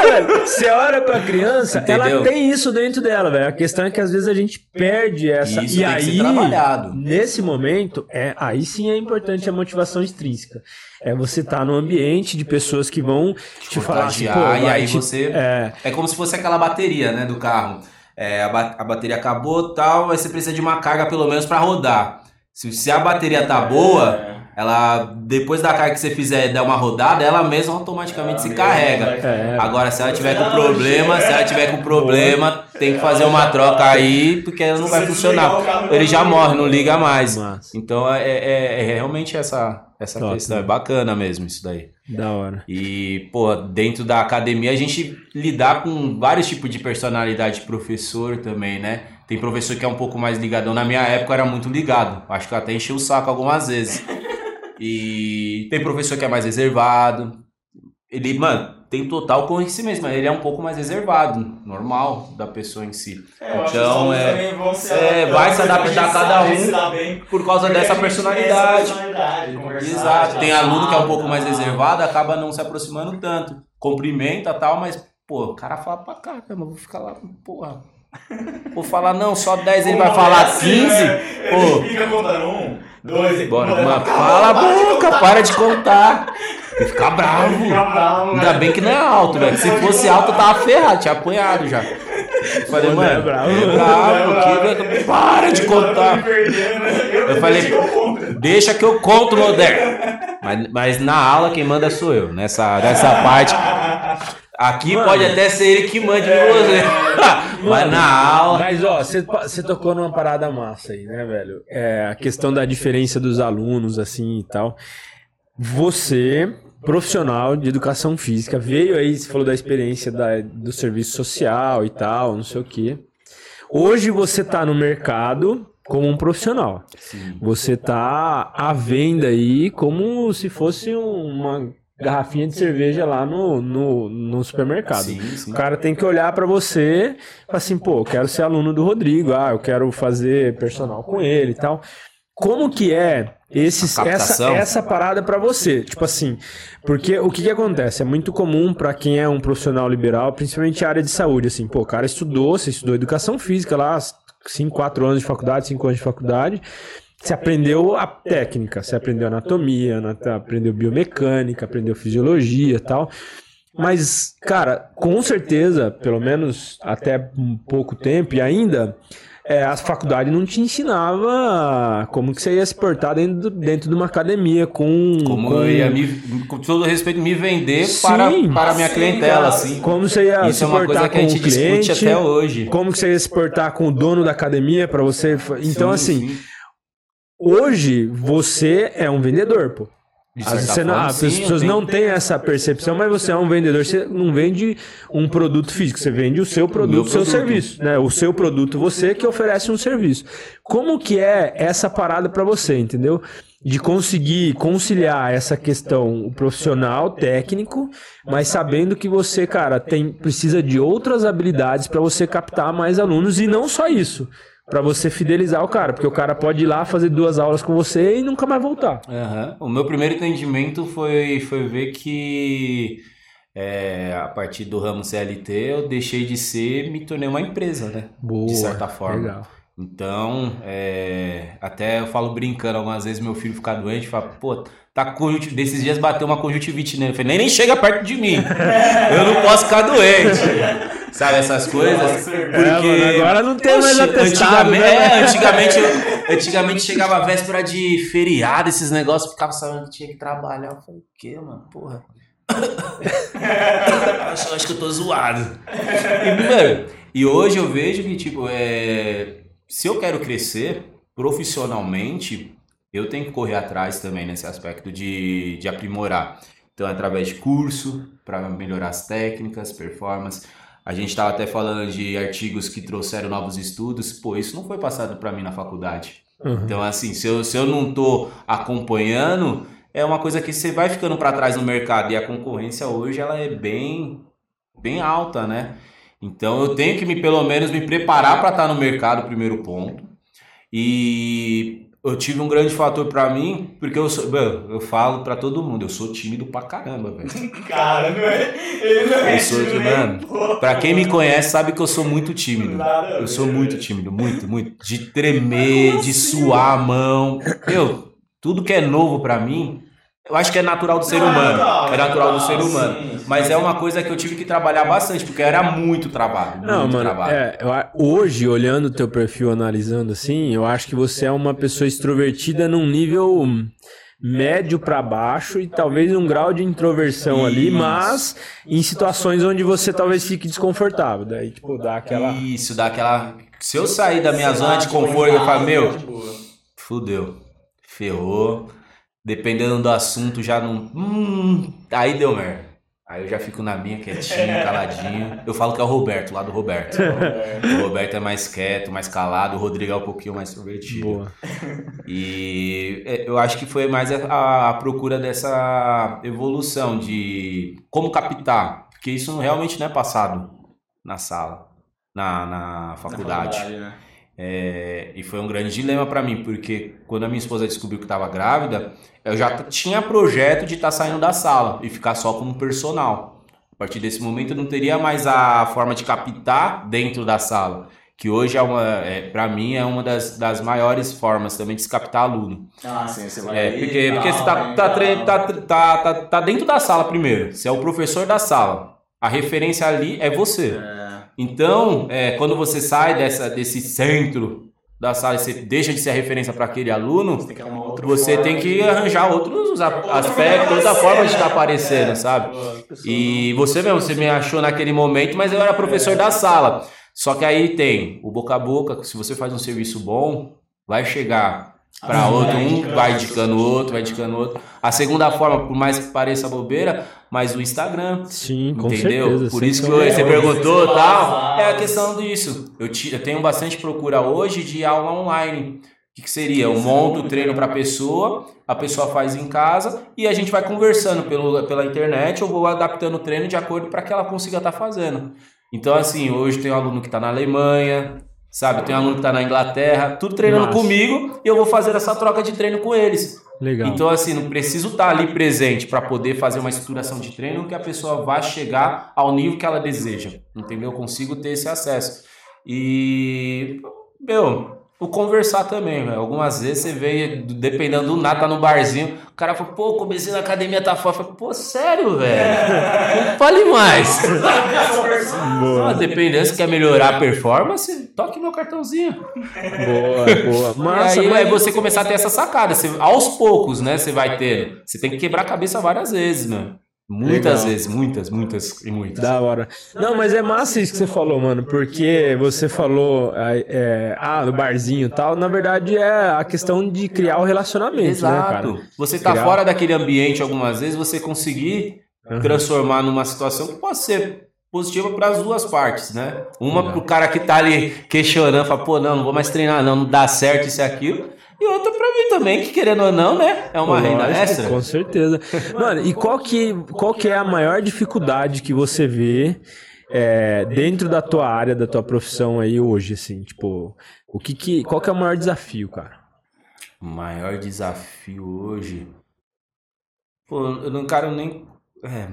Velho. Você olha pra criança, ela Entendeu? tem isso dentro dela, velho. A questão é que às vezes a gente perde essa. Isso e aí, trabalhado. nesse momento, é, aí sim é importante a motivação extrínseca. É você estar no ambiente de pessoas que vão te falar assim, pô, e aí te- você. É, É como se fosse aquela bateria, né, do carro. É, a, ba- a bateria acabou tal, aí você precisa de uma carga pelo menos pra rodar. Se, se a bateria tá boa, ela, depois da carga que você fizer der uma rodada, ela mesma automaticamente se carrega. É. Agora, se ela tiver com problema, se ela tiver com problema, tem que fazer uma troca aí, porque ela não vai funcionar. Ele já morre, não liga mais. Massa. Então é, é- é realmente essa, essa Top, questão. né? É bacana mesmo isso daí. Da hora. E, pô, dentro da academia a gente lidar com vários tipos de personalidade de professor também, né? Tem professor que é um pouco mais ligadão. Na minha época eu era muito ligado. Acho que eu até enchi o saco algumas vezes. E tem professor que é mais reservado. Ele, mano, tem total conhecimento, mas ele é um pouco mais reservado, normal da pessoa em si. É, Então, é- se é, vai se adaptar a cada um Por causa dessa personalidade. personalidade Exato. Tem aluno que é um pouco mais reservado, acaba não se aproximando tanto. Cumprimenta e tal, mas, pô, o cara fala pra cá, eu vou ficar lá, porra. Vou falar, não, só 10, ele vai falar é assim, 15. né? Pô, Ele fica contando um, dois, bora, Mano, fala a boca, para de contar. E ficar bravo. Fica bravo, Ainda bem que não é alto, velho. Se fosse alto, eu tava ferrado, tinha apanhado já. Eu falei, Pô, mano, é bravo. é Não é bravo, bravo. que- para de me contar. né? Eu falei, deixa que eu conto. Deixa que eu conto, moderno. Mas, mas na aula quem manda sou eu, nessa, nessa parte. Aqui Mano. pode até ser ele que mande em você. Mas na aula. Mas, ó, você, você tocou numa parada massa aí, né, velho? É, a questão da diferença dos alunos, assim e tal. Você, profissional de educação física, veio aí, você falou da experiência da- do serviço social e tal, não sei o quê. Hoje você tá no mercado como um profissional. Você tá à venda aí como se fosse uma garrafinha de cerveja lá no, no, no supermercado. Sim, sim. O cara tem que olhar pra você e falar assim, pô, eu quero ser aluno do Rodrigo, ah, eu quero fazer personal com ele e tal. Como que é esses, A essa, essa parada pra você? Tipo assim, porque o que, que acontece? É muito comum pra quem é um profissional liberal, principalmente a área de saúde, assim, pô, o cara estudou, você estudou educação física lá, 5, 4 anos de faculdade, 5 anos de faculdade, você aprendeu a técnica, você aprendeu anatomia, anat- aprendeu biomecânica, aprendeu fisiologia e tal. Mas, cara, com certeza, pelo menos até um pouco tempo e ainda, é, a faculdade não te ensinava como que você ia se portar dentro, dentro de uma academia com... Como com, eu ia, me, com todo respeito, me vender Sim. para, para a minha Sim, clientela, assim. Como você ia Isso se é uma portar coisa que a com gente o cliente, discute até hoje. como que você ia se portar com o dono da academia para você... Então, Sim, assim, sim. Hoje você é um vendedor, pô. Você não- as pessoas não têm essa percepção, mas você é um vendedor. Você não vende um produto físico, você vende o seu produto, o seu produto. serviço. Né? O seu produto, você que oferece um serviço. Como que é essa parada para você, entendeu? De conseguir conciliar essa questão profissional, técnico, mas sabendo que você, cara, tem precisa de outras habilidades para você captar mais alunos e não só isso. Pra você fidelizar o cara, porque o cara pode ir lá fazer duas aulas com você e nunca mais voltar. Aham. O meu primeiro entendimento foi, foi ver que é, a partir do ramo CLT eu deixei de ser, me tornei uma empresa, né? Boa, de certa forma. Legal. Então, é, até eu falo brincando, algumas vezes meu filho fica doente, fala, pô, tá com conjuntivite, desses dias bateu uma conjuntivite nele. Eu falei, nem, nem chega perto de mim, eu não posso ficar doente. Sabe essas coisas? Porque É, mano, agora não tem mais atestado, antigamente, né? é, antigamente, eu- antigamente chegava a véspera de feriado, esses negócios, eu ficava sabendo que tinha que trabalhar. Eu falei, o quê, mano? Porra. acho, acho que eu tô zoado. E, mano, e hoje eu vejo que, tipo, é, se eu quero crescer profissionalmente, eu tenho que correr atrás também nesse aspecto de, de aprimorar. Então, através de curso, para melhorar as técnicas, performance. A gente estava até falando de artigos que trouxeram novos estudos. Pô, isso não foi passado para mim na faculdade. Uhum. Então, assim, se eu, se eu não tô acompanhando, é uma coisa que você vai ficando para trás no mercado. E a concorrência hoje, ela é bem, bem alta, né? Então, eu tenho que, me, pelo menos, me preparar para estar no mercado, primeiro ponto. E eu tive um grande fator para mim, porque eu sou, mano, eu falo para todo mundo, eu sou tímido pra caramba, velho. Cara, não é. Ele não é. Eu sou, tímido mano. Pra quem me conhece sabe que eu sou muito tímido. A Eu sou muito tímido, muito, muito. De tremer, de suar a mão. Meu, tudo que é novo pra mim, eu acho que é natural do ser Não, é humano. natural, É natural do ser sim, humano. sim. Mas é uma coisa que eu tive que trabalhar bastante, porque era muito trabalho. Não, muito mano, trabalho. é, eu hoje, olhando o teu perfil, analisando assim, eu acho que você é uma pessoa extrovertida num nível médio para baixo e talvez um grau de introversão ali, Isso. mas em situações onde você talvez fique desconfortável. Daí, tipo, dá aquela. Isso, dá aquela. Se eu sair da minha zona de conforto, eu falo, meu, fudeu, ferrou. Dependendo do assunto, já não. Hum, aí deu merda. Aí eu já fico na minha, quietinho, caladinho. Eu falo que é o Roberto, lá do Roberto. O Roberto é mais quieto, mais calado, o Rodrigo é um pouquinho mais extrovertido. Boa. E é, eu acho que foi mais a, a procura dessa evolução de como captar, porque isso realmente não é passado na sala, na, na faculdade. né? É, e foi um grande dilema para mim, porque quando a minha esposa descobriu que estava grávida, eu já tinha projeto de estar saindo da sala e ficar só como personal. A partir desse momento eu não teria mais a forma de captar dentro da sala, que hoje é uma, é, para mim é uma das, das maiores formas também de se captar aluno. Ah, sim, você vai É, porque, porque você tá, tá, tá, tá, tá, tá dentro da sala primeiro. Você é o professor da sala. A referência ali é você. É, Então, é, quando você sai dessa, desse centro da sala e você deixa de ser a referência para aquele aluno, você tem que você tem que arranjar outros a- aspectos, outra forma de estar aparecendo, sabe? E você mesmo, você me achou naquele momento, mas eu era professor da sala. Só que aí tem o boca a boca, se você faz um serviço bom, vai chegar para Ah, outro, vai um indicando vai as indicando pessoas. outro, vai indicando outro. A segunda forma, por mais que pareça bobeira, mas o Instagram. Sim, com Entendeu? certeza. Por isso que de você perguntou tal. É a questão disso. Eu, ti- eu tenho bastante procura hoje de aula online. O que, que seria? Eu monto o treino para a pessoa, a pessoa faz em casa e a gente vai conversando pelo, pela internet. Eu vou adaptando o treino de acordo para que ela consiga estar fazendo. Então, assim, hoje tem um aluno que está na Alemanha, sabe? Tem um aluno que está na Inglaterra, tudo treinando Massa. comigo e eu vou fazer essa troca de treino com eles. Legal. Então, assim, não preciso estar ali presente para poder fazer uma estruturação de treino que a pessoa vá chegar ao nível que ela deseja. Entendeu? Eu consigo ter esse acesso. E, meu, o conversar também, velho. Algumas vezes você vê, dependendo do nada, tá no barzinho, o cara fala, pô, comecei na academia, tá falo, pô, sério, velho? Não fale mais. Boa. Ah, dependendo, se quer melhorar a performance, toque meu cartãozinho. Boa, boa. Massa, e aí mas- é você começar a ter essa sacada. Você, aos poucos, né? Você vai ter. Você tem que quebrar a cabeça várias vezes, mano. Muitas Legal. vezes, muitas, muitas e muitas. Da hora. Não, mas é massa isso que você falou, mano, porque você falou, é, é, ah, no barzinho e tal, na verdade é a questão de criar o relacionamento, né, cara? Exato. Você tá Criar- fora daquele ambiente algumas vezes, você conseguir Uhum. transformar numa situação que pode ser positiva para as duas partes, né? Uma Legal. pro cara que tá ali questionando, fala, pô, não, não vou mais treinar, não, não dá certo isso e aquilo. E outra pra mim também, que querendo ou não, né? É uma renda Lógico, extra. Com certeza. Mano, e qual que, qual que é a maior dificuldade que você vê é, dentro da tua área, da tua profissão aí hoje, assim, tipo, o que que, qual que é o maior desafio, cara? O maior desafio hoje. Pô, eu não quero nem. É.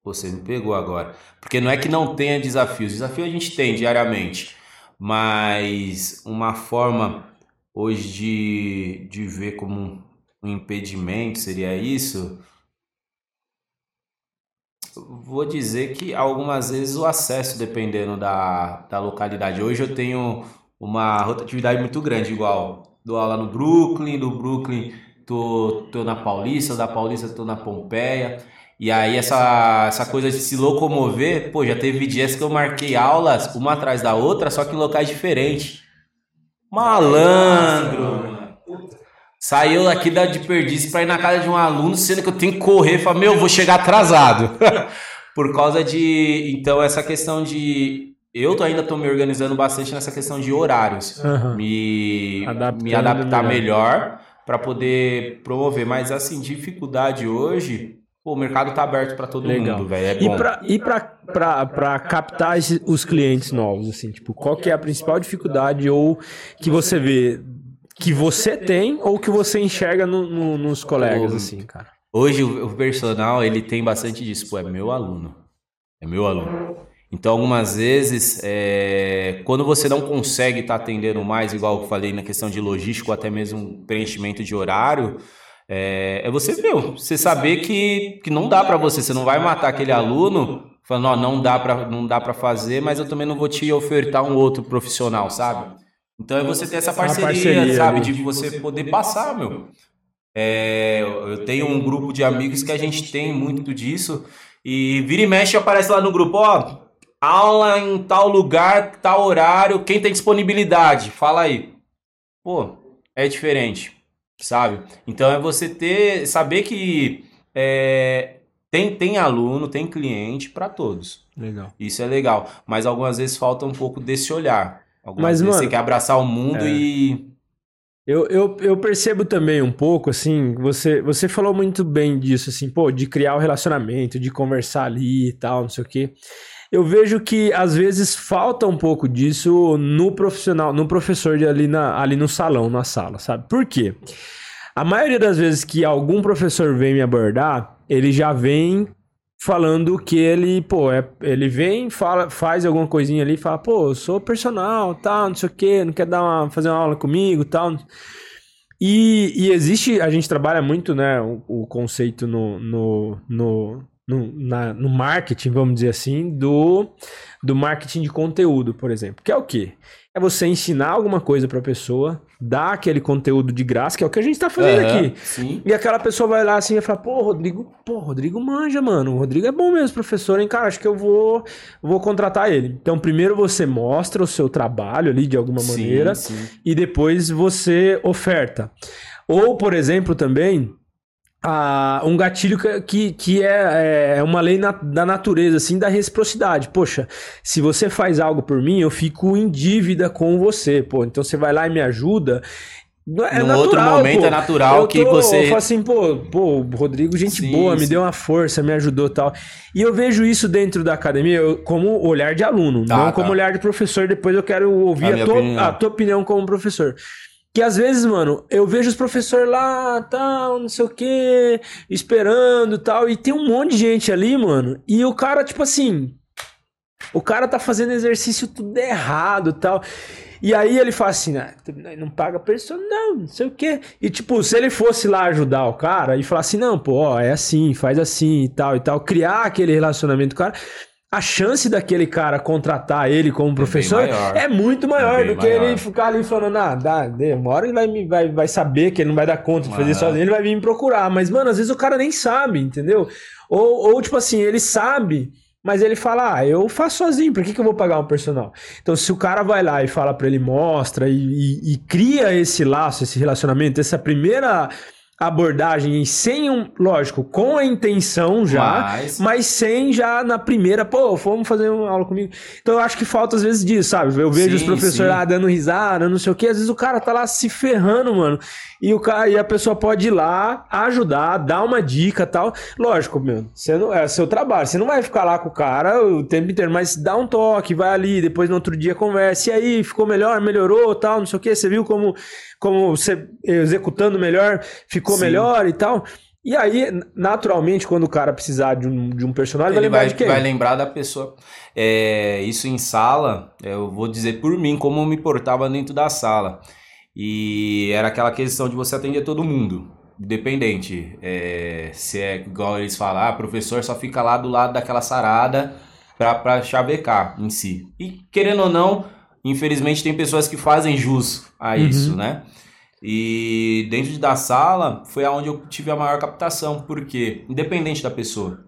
Pô, Você me pegou agora. Porque não é que não tenha desafios. Desafio a gente tem diariamente. Mas uma forma hoje de, de ver como um, impedimento seria isso. Vou dizer que algumas vezes o acesso, dependendo da, da localidade. Hoje eu tenho uma rotatividade muito grande, igual dou aula no Brooklyn, do Brooklyn tô, tô na Paulista, da Paulista tô na Pompeia. E aí essa, essa coisa de se locomover, pô, já teve dias que eu marquei aulas uma atrás da outra, só que em locais diferentes. Malandro! Saiu aqui da de perdiz pra ir na casa de um aluno, sendo que eu tenho que correr, fala, meu, eu vou chegar atrasado. Por causa de. Então, essa questão de. Eu tô, ainda tô me organizando bastante nessa questão de horários. Aham. Me, Adaptando me adaptar melhor. melhor para poder promover. Mas, assim, dificuldade hoje. Pô, o mercado tá aberto para todo Legal. mundo, velho. É E e pra, pra, pra captar esse- os clientes novos, assim, tipo, qual que é a principal dificuldade ou que você vê que você tem ou que você enxerga no- no- nos colegas, assim, cara? Hoje o personal ele tem bastante disso, pô, é meu aluno, é meu aluno. Então algumas vezes, é, quando você não consegue estar atendendo mais, igual eu falei na questão de logística ou até mesmo preenchimento de horário, é, é você meu, você saber que, que não dá para você, você não vai matar aquele aluno falando, ó, não dá para não dá para fazer, mas eu também não vou te ofertar um outro profissional, sabe? Então é você ter essa Uma parceria, parceria sabe, ali. de você poder passar, meu. É, eu tenho um grupo de amigos que a gente tem muito disso. E vira e mexe aparece lá no grupo, ó, aula em tal lugar, tal horário, quem tem disponibilidade? Fala aí. Pô, é diferente, sabe? Então é você ter, saber que é, tem, tem aluno, tem cliente para todos. Legal. Isso é legal. Mas algumas vezes falta um pouco desse olhar. Algumas Mas, vezes mano, você quer abraçar o mundo é. e. Eu, eu, eu percebo também um pouco, assim, você, você falou muito bem disso, assim, pô, de criar o relacionamento, de conversar ali e tal, não sei o quê. Eu vejo que às vezes falta um pouco disso no profissional, no professor de ali, na, ali no salão, na sala, sabe? Por quê? A maioria das vezes que algum professor vem me abordar, ele já vem falando que ele, pô, é, ele vem, fala, faz alguma coisinha ali, fala, pô, eu sou personal, tal, não sei o quê, não quer dar uma, fazer uma aula comigo, tal. E, e existe, a gente trabalha muito, né, o, o conceito no, no, no, no, na- no marketing, vamos dizer assim, do, do marketing de conteúdo, por exemplo. Que é o quê? É você ensinar alguma coisa pra pessoa, dar aquele conteúdo de graça, que é o que a gente tá fazendo Aham, aqui. Sim. E aquela pessoa vai lá assim e fala, pô, Rodrigo, pô, Rodrigo manja, mano. O Rodrigo é bom mesmo, professor, hein, cara? Acho que eu vou, vou contratar ele. Então, primeiro você mostra o seu trabalho ali de alguma Sim, maneira sim. e depois você oferta. Ou, por exemplo, também. Ah, um gatilho que, que, que é, é uma lei na- da natureza, assim, da reciprocidade. Poxa, se você faz algo por mim, eu fico em dívida com você, pô. Então você vai lá e me ajuda. É Num natural, outro momento pô. é natural Eu que tô- você. Eu falo assim, pô, pô, Rodrigo, gente Sim, boa, me sim. deu uma força, me ajudou e tal. E eu vejo isso dentro da academia eu- como olhar de aluno, Tá, não tá. como olhar de professor. Depois eu quero ouvir A a, tua, a tua opinião como professor. Que às vezes, mano, eu vejo os professores lá, tal, não sei o quê, esperando tal, e tem um monte de gente ali, mano, e o cara, tipo assim, o cara tá fazendo exercício tudo errado tal. E aí ele fala assim, não paga personal, não sei o quê. E tipo, se ele fosse lá ajudar o cara e falar assim, não, pô, ó, é assim, faz assim e tal e tal, criar aquele relacionamento com o cara, a chance daquele cara contratar ele como professor maior. é muito maior É do que maior. ele ficar ali falando, ah, dá, hora ele vai, vai, vai saber que ele não vai dar conta de fazer sozinho, ele vai vir me procurar. Mas, mano, às vezes o cara nem sabe, entendeu? Ou, ou tipo assim, ele sabe, mas ele fala, ah, eu faço sozinho, por que, que eu vou pagar um personal? Então, se o cara vai lá e fala pra ele, mostra e, e- e cria esse laço, esse relacionamento, essa primeira abordagem sem um, lógico, com a intenção já, Mas- mas sem já na primeira, pô, vamos fazer uma aula comigo. Então eu acho que falta às vezes disso, sabe? Eu vejo Sim, os professores lá dando risada, não sei o quê, às vezes o cara tá lá se ferrando, mano. E o cara e a pessoa pode ir lá ajudar, dar uma dica, tal. Lógico, meu, você não é seu trabalho, você não vai ficar lá com o cara o tempo inteiro, mas dá um toque, vai ali, depois no outro dia conversa. E aí, ficou melhor, melhorou, tal, não sei o quê, você viu como como você executando melhor, ficou Sim. melhor e tal. E aí, naturalmente, quando o cara precisar de um, de um personagem, vai Ele lembrar vai, de quem? vai lembrar da pessoa. É, isso em sala, eu vou dizer por mim como eu me portava dentro da sala. E era aquela questão de você atender todo mundo, independente. É, se é igual eles falam, ah, professor só fica lá do lado daquela sarada pra, pra chavecar em si. E querendo ou não, infelizmente tem pessoas que fazem jus a Uhum. isso, né? E dentro da sala foi aonde eu tive a maior captação, porque independente da pessoa,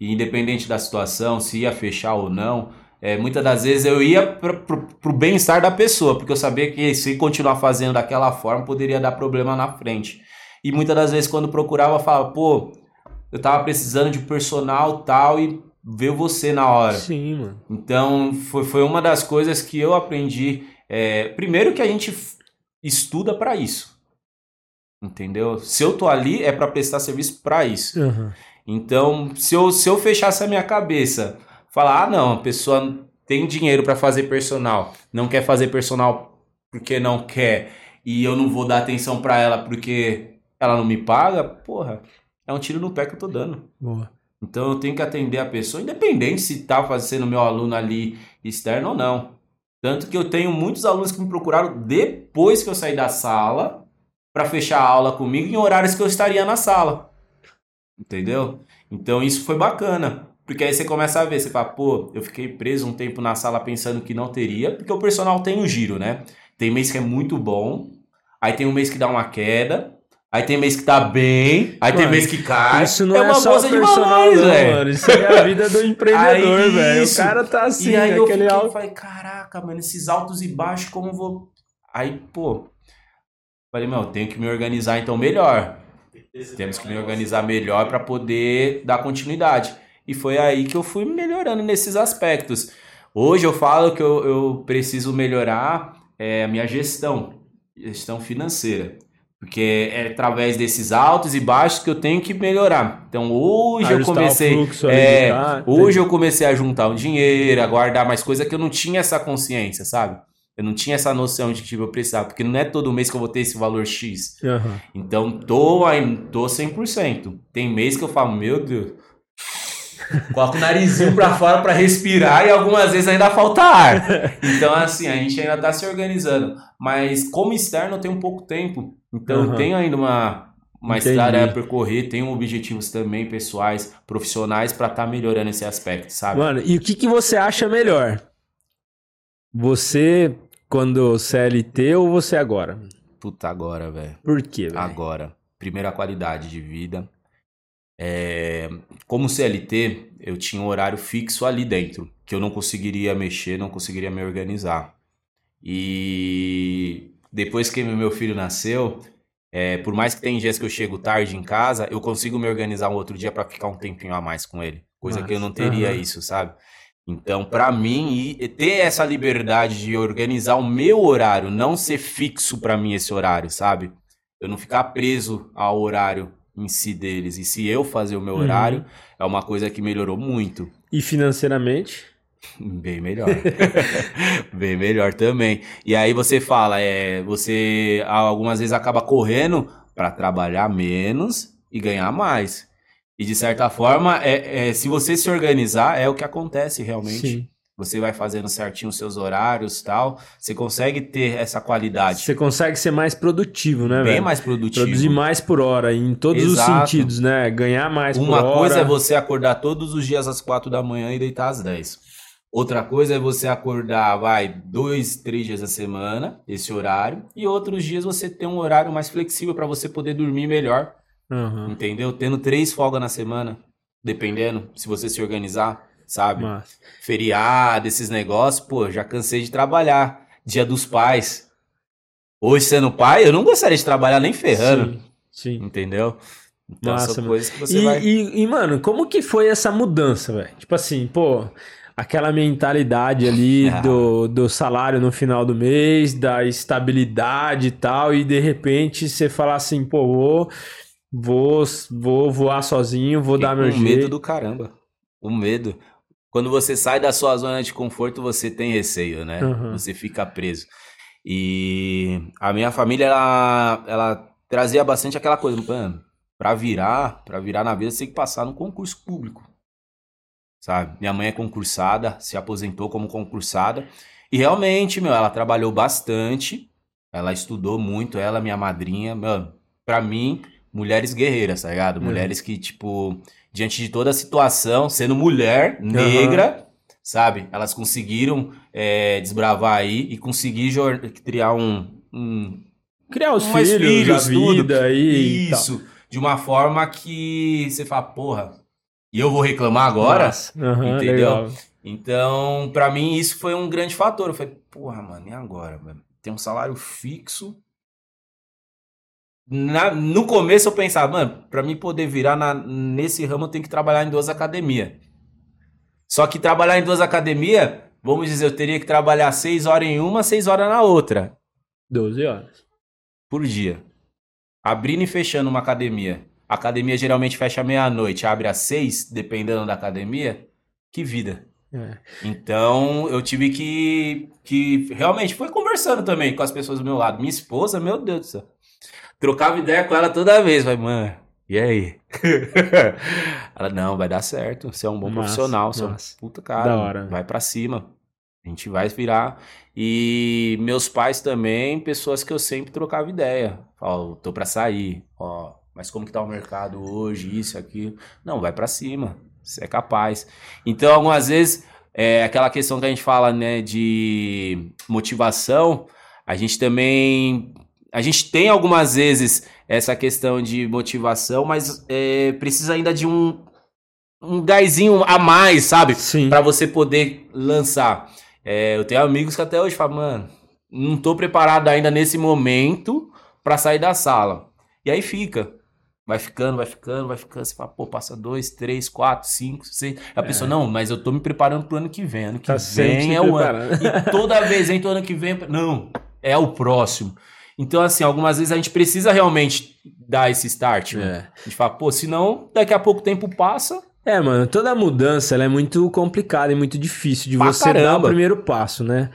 e independente da situação, se ia fechar ou não, é, muitas das vezes eu ia pro, pro, pro bem-estar da pessoa, porque eu sabia que se continuar fazendo daquela forma poderia dar problema na frente. E muitas das vezes quando procurava, falava, pô, eu tava precisando de personal tal e veio você na hora. Sim, mano. Então, foi, foi uma das coisas que eu aprendi. é, primeiro que a gente estuda para isso. Entendeu? Se eu tô ali, é para prestar serviço para isso. Aham. Então, se eu, se eu fechasse a minha cabeça, falar, ah, não, a pessoa tem dinheiro para fazer personal, não quer fazer personal porque não quer, e eu não vou dar atenção para ela porque ela não me paga, porra, é um tiro no pé que eu tô dando. Boa. Então eu tenho que atender a pessoa, independente se tá fazendo meu aluno ali externo ou não. Tanto que eu tenho muitos alunos que me procuraram depois que eu saí da sala para fechar a aula comigo em horários que eu estaria na sala. Entendeu? Então isso foi bacana. Porque aí você começa a ver, você fala, pô, eu fiquei preso um tempo na sala pensando que não teria, porque o personal tem um giro, né? Tem mês que é muito bom, aí tem um mês que dá uma queda, Aí tem mês que tá bem, aí tem Mano, mês que cai. Isso não é é, uma só bolsa de personal, valores, não, velho. mano. Isso é a vida do empreendedor, velho. O cara tá assim, e aí eu aquele fiquei, alto. falei, caraca, mano, esses altos e baixos, como eu vou... Aí, pô, falei, meu, eu tenho que me organizar então melhor. Temos que me organizar melhor para poder dar continuidade. E foi aí que eu fui melhorando nesses aspectos. Hoje eu falo que eu, eu preciso melhorar é, a minha gestão, gestão financeira. Porque é através desses altos e baixos que eu tenho que melhorar. Então hoje eu Ajustar o comecei. fluxo é, cá, hoje eu comecei a juntar um dinheiro, a guardar mais coisa que eu não tinha essa consciência, sabe? Eu não tinha essa noção de que tipo, eu precisava, porque não é todo mês que eu vou ter esse valor X. Aham. Então, tô, tô 100%. Tem mês que eu falo, meu Deus. Coloco o narizinho pra fora pra respirar e algumas vezes ainda falta ar. Então, assim, a gente ainda tá se organizando. Mas como externo eu tenho pouco tempo. Então, eu Aham. tenho ainda uma, uma Entendi. estrada a percorrer. Tenho objetivos também pessoais, profissionais, pra estar melhorando esse aspecto, sabe? Mano, e o que, que você acha melhor? Você quando CLT ou você agora? Puta, agora, velho. Por quê, velho? Agora, primeira qualidade de vida. É, como CLT, eu tinha um horário fixo ali dentro, que eu não conseguiria mexer, não conseguiria me organizar. E depois que meu filho nasceu, é, por mais que tem dias que eu chego tarde em casa, eu consigo me organizar um outro dia para ficar um tempinho a mais com ele. Coisa que eu não teria Aham. isso, sabe? Então, pra mim, ter essa liberdade de organizar o meu horário, não ser fixo pra mim esse horário, sabe? Eu não ficar preso ao horário em si deles. E se eu fazer o meu Uhum. horário, é uma coisa que melhorou muito. E financeiramente? Bem melhor. Bem melhor também. E aí você fala, é, você algumas vezes acaba correndo pra trabalhar menos e ganhar mais. E de certa forma, é, é, se você se organizar, é o que acontece realmente. Sim. Você vai fazendo certinho os seus horários tal. Você consegue ter essa qualidade. Você consegue ser mais produtivo, né, bem velho? mais produtivo. Produzir mais por hora, em todos Exato. os sentidos, né? Ganhar mais Uma por hora. coisa é você acordar todos os dias às quatro da manhã e deitar às 10. Outra coisa é você acordar, vai, dois, três dias a semana, esse horário, e outros dias você ter um horário mais flexível para você poder dormir melhor, Aham. entendeu? Tendo três folgas na semana, dependendo, se você se organizar, sabe? Massa. Feriado, esses negócios, pô, já cansei de trabalhar. Dia dos pais. Hoje sendo pai, eu não gostaria de trabalhar nem ferrando, Sim, sim. entendeu? Então Massa, são coisas que você E, vai... e, e, mano, como que foi essa mudança, velho? Tipo assim, pô, aquela mentalidade ali Ah. do, do salário no final do mês, da estabilidade e tal, e de repente você falar assim, pô, vou, vou, vou voar sozinho, vou Fiquei dar meu jeito. medo do caramba. O medo. Quando você sai da sua zona de conforto, você tem receio, né? Uhum. Você fica preso. E a minha família, ela, ela trazia bastante aquela coisa, mano, pra virar, pra virar na vida, você tem que passar no concurso público. Sabe? Minha mãe é concursada, se aposentou como concursada. E realmente, meu, ela trabalhou bastante. Ela estudou muito, ela, minha madrinha, mano, pra mim, mulheres guerreiras, tá ligado? Uhum. Mulheres que, tipo, diante de toda a situação, sendo mulher, negra, sabe? Elas conseguiram é, desbravar aí e conseguir criar um, um Criar os filhos, filhos, a tudo. vida aí. isso de uma forma que você fala, porra, e eu vou reclamar agora? Aham, Entendeu? legal. Então, pra mim, isso foi um grande fator. Eu falei, porra, mano, e agora, mano? Tem um salário fixo. Na- no começo eu pensava, mano, pra mim poder virar na- nesse ramo eu tenho que trabalhar em duas academias. Só que trabalhar em duas academias, vamos dizer, eu teria que trabalhar seis horas em uma, seis horas na outra, 12 horas. por dia. Abrindo e fechando uma academia. A academia geralmente fecha meia-noite, abre às seis, dependendo da academia. Que vida. É. Então eu tive que, que realmente foi conversando também com as pessoas do meu lado. Minha esposa, meu Deus do céu. Trocava ideia com ela toda vez. Vai, mano, e aí? ela, não, vai dar certo. Você é um bom Massa, profissional. Você é um puta cara. Da hora. Vai pra cima. A gente vai virar. E meus pais também, pessoas que eu sempre trocava ideia. Ó, tô pra sair. Ó, mas como que tá o mercado hoje? Isso, aquilo. Não, vai pra cima. Você é capaz. Então, algumas vezes, é aquela questão que a gente fala, né, de motivação, a gente também. A gente tem algumas vezes essa questão de motivação, mas é, precisa ainda de um, um gásinho a mais, sabe? Sim. Pra você poder lançar. É, eu tenho amigos que até hoje falam, mano, não tô preparado ainda nesse momento pra sair da sala. E aí fica. Vai ficando, vai ficando, vai ficando. Você fala, pô, passa dois, três, quatro, cinco, seis. A pessoa, não, mas eu tô me preparando pro ano que vem. Ano que É. Tá vem é o ano. E toda vez entra o ano que vem. Não, é o próximo. Então, assim, algumas vezes a gente precisa realmente dar esse start. mano. É. A gente fala, pô, senão daqui a pouco tempo passa. É, mano, toda mudança ela é muito complicada e muito difícil de Pra você dar o caramba. primeiro passo, né?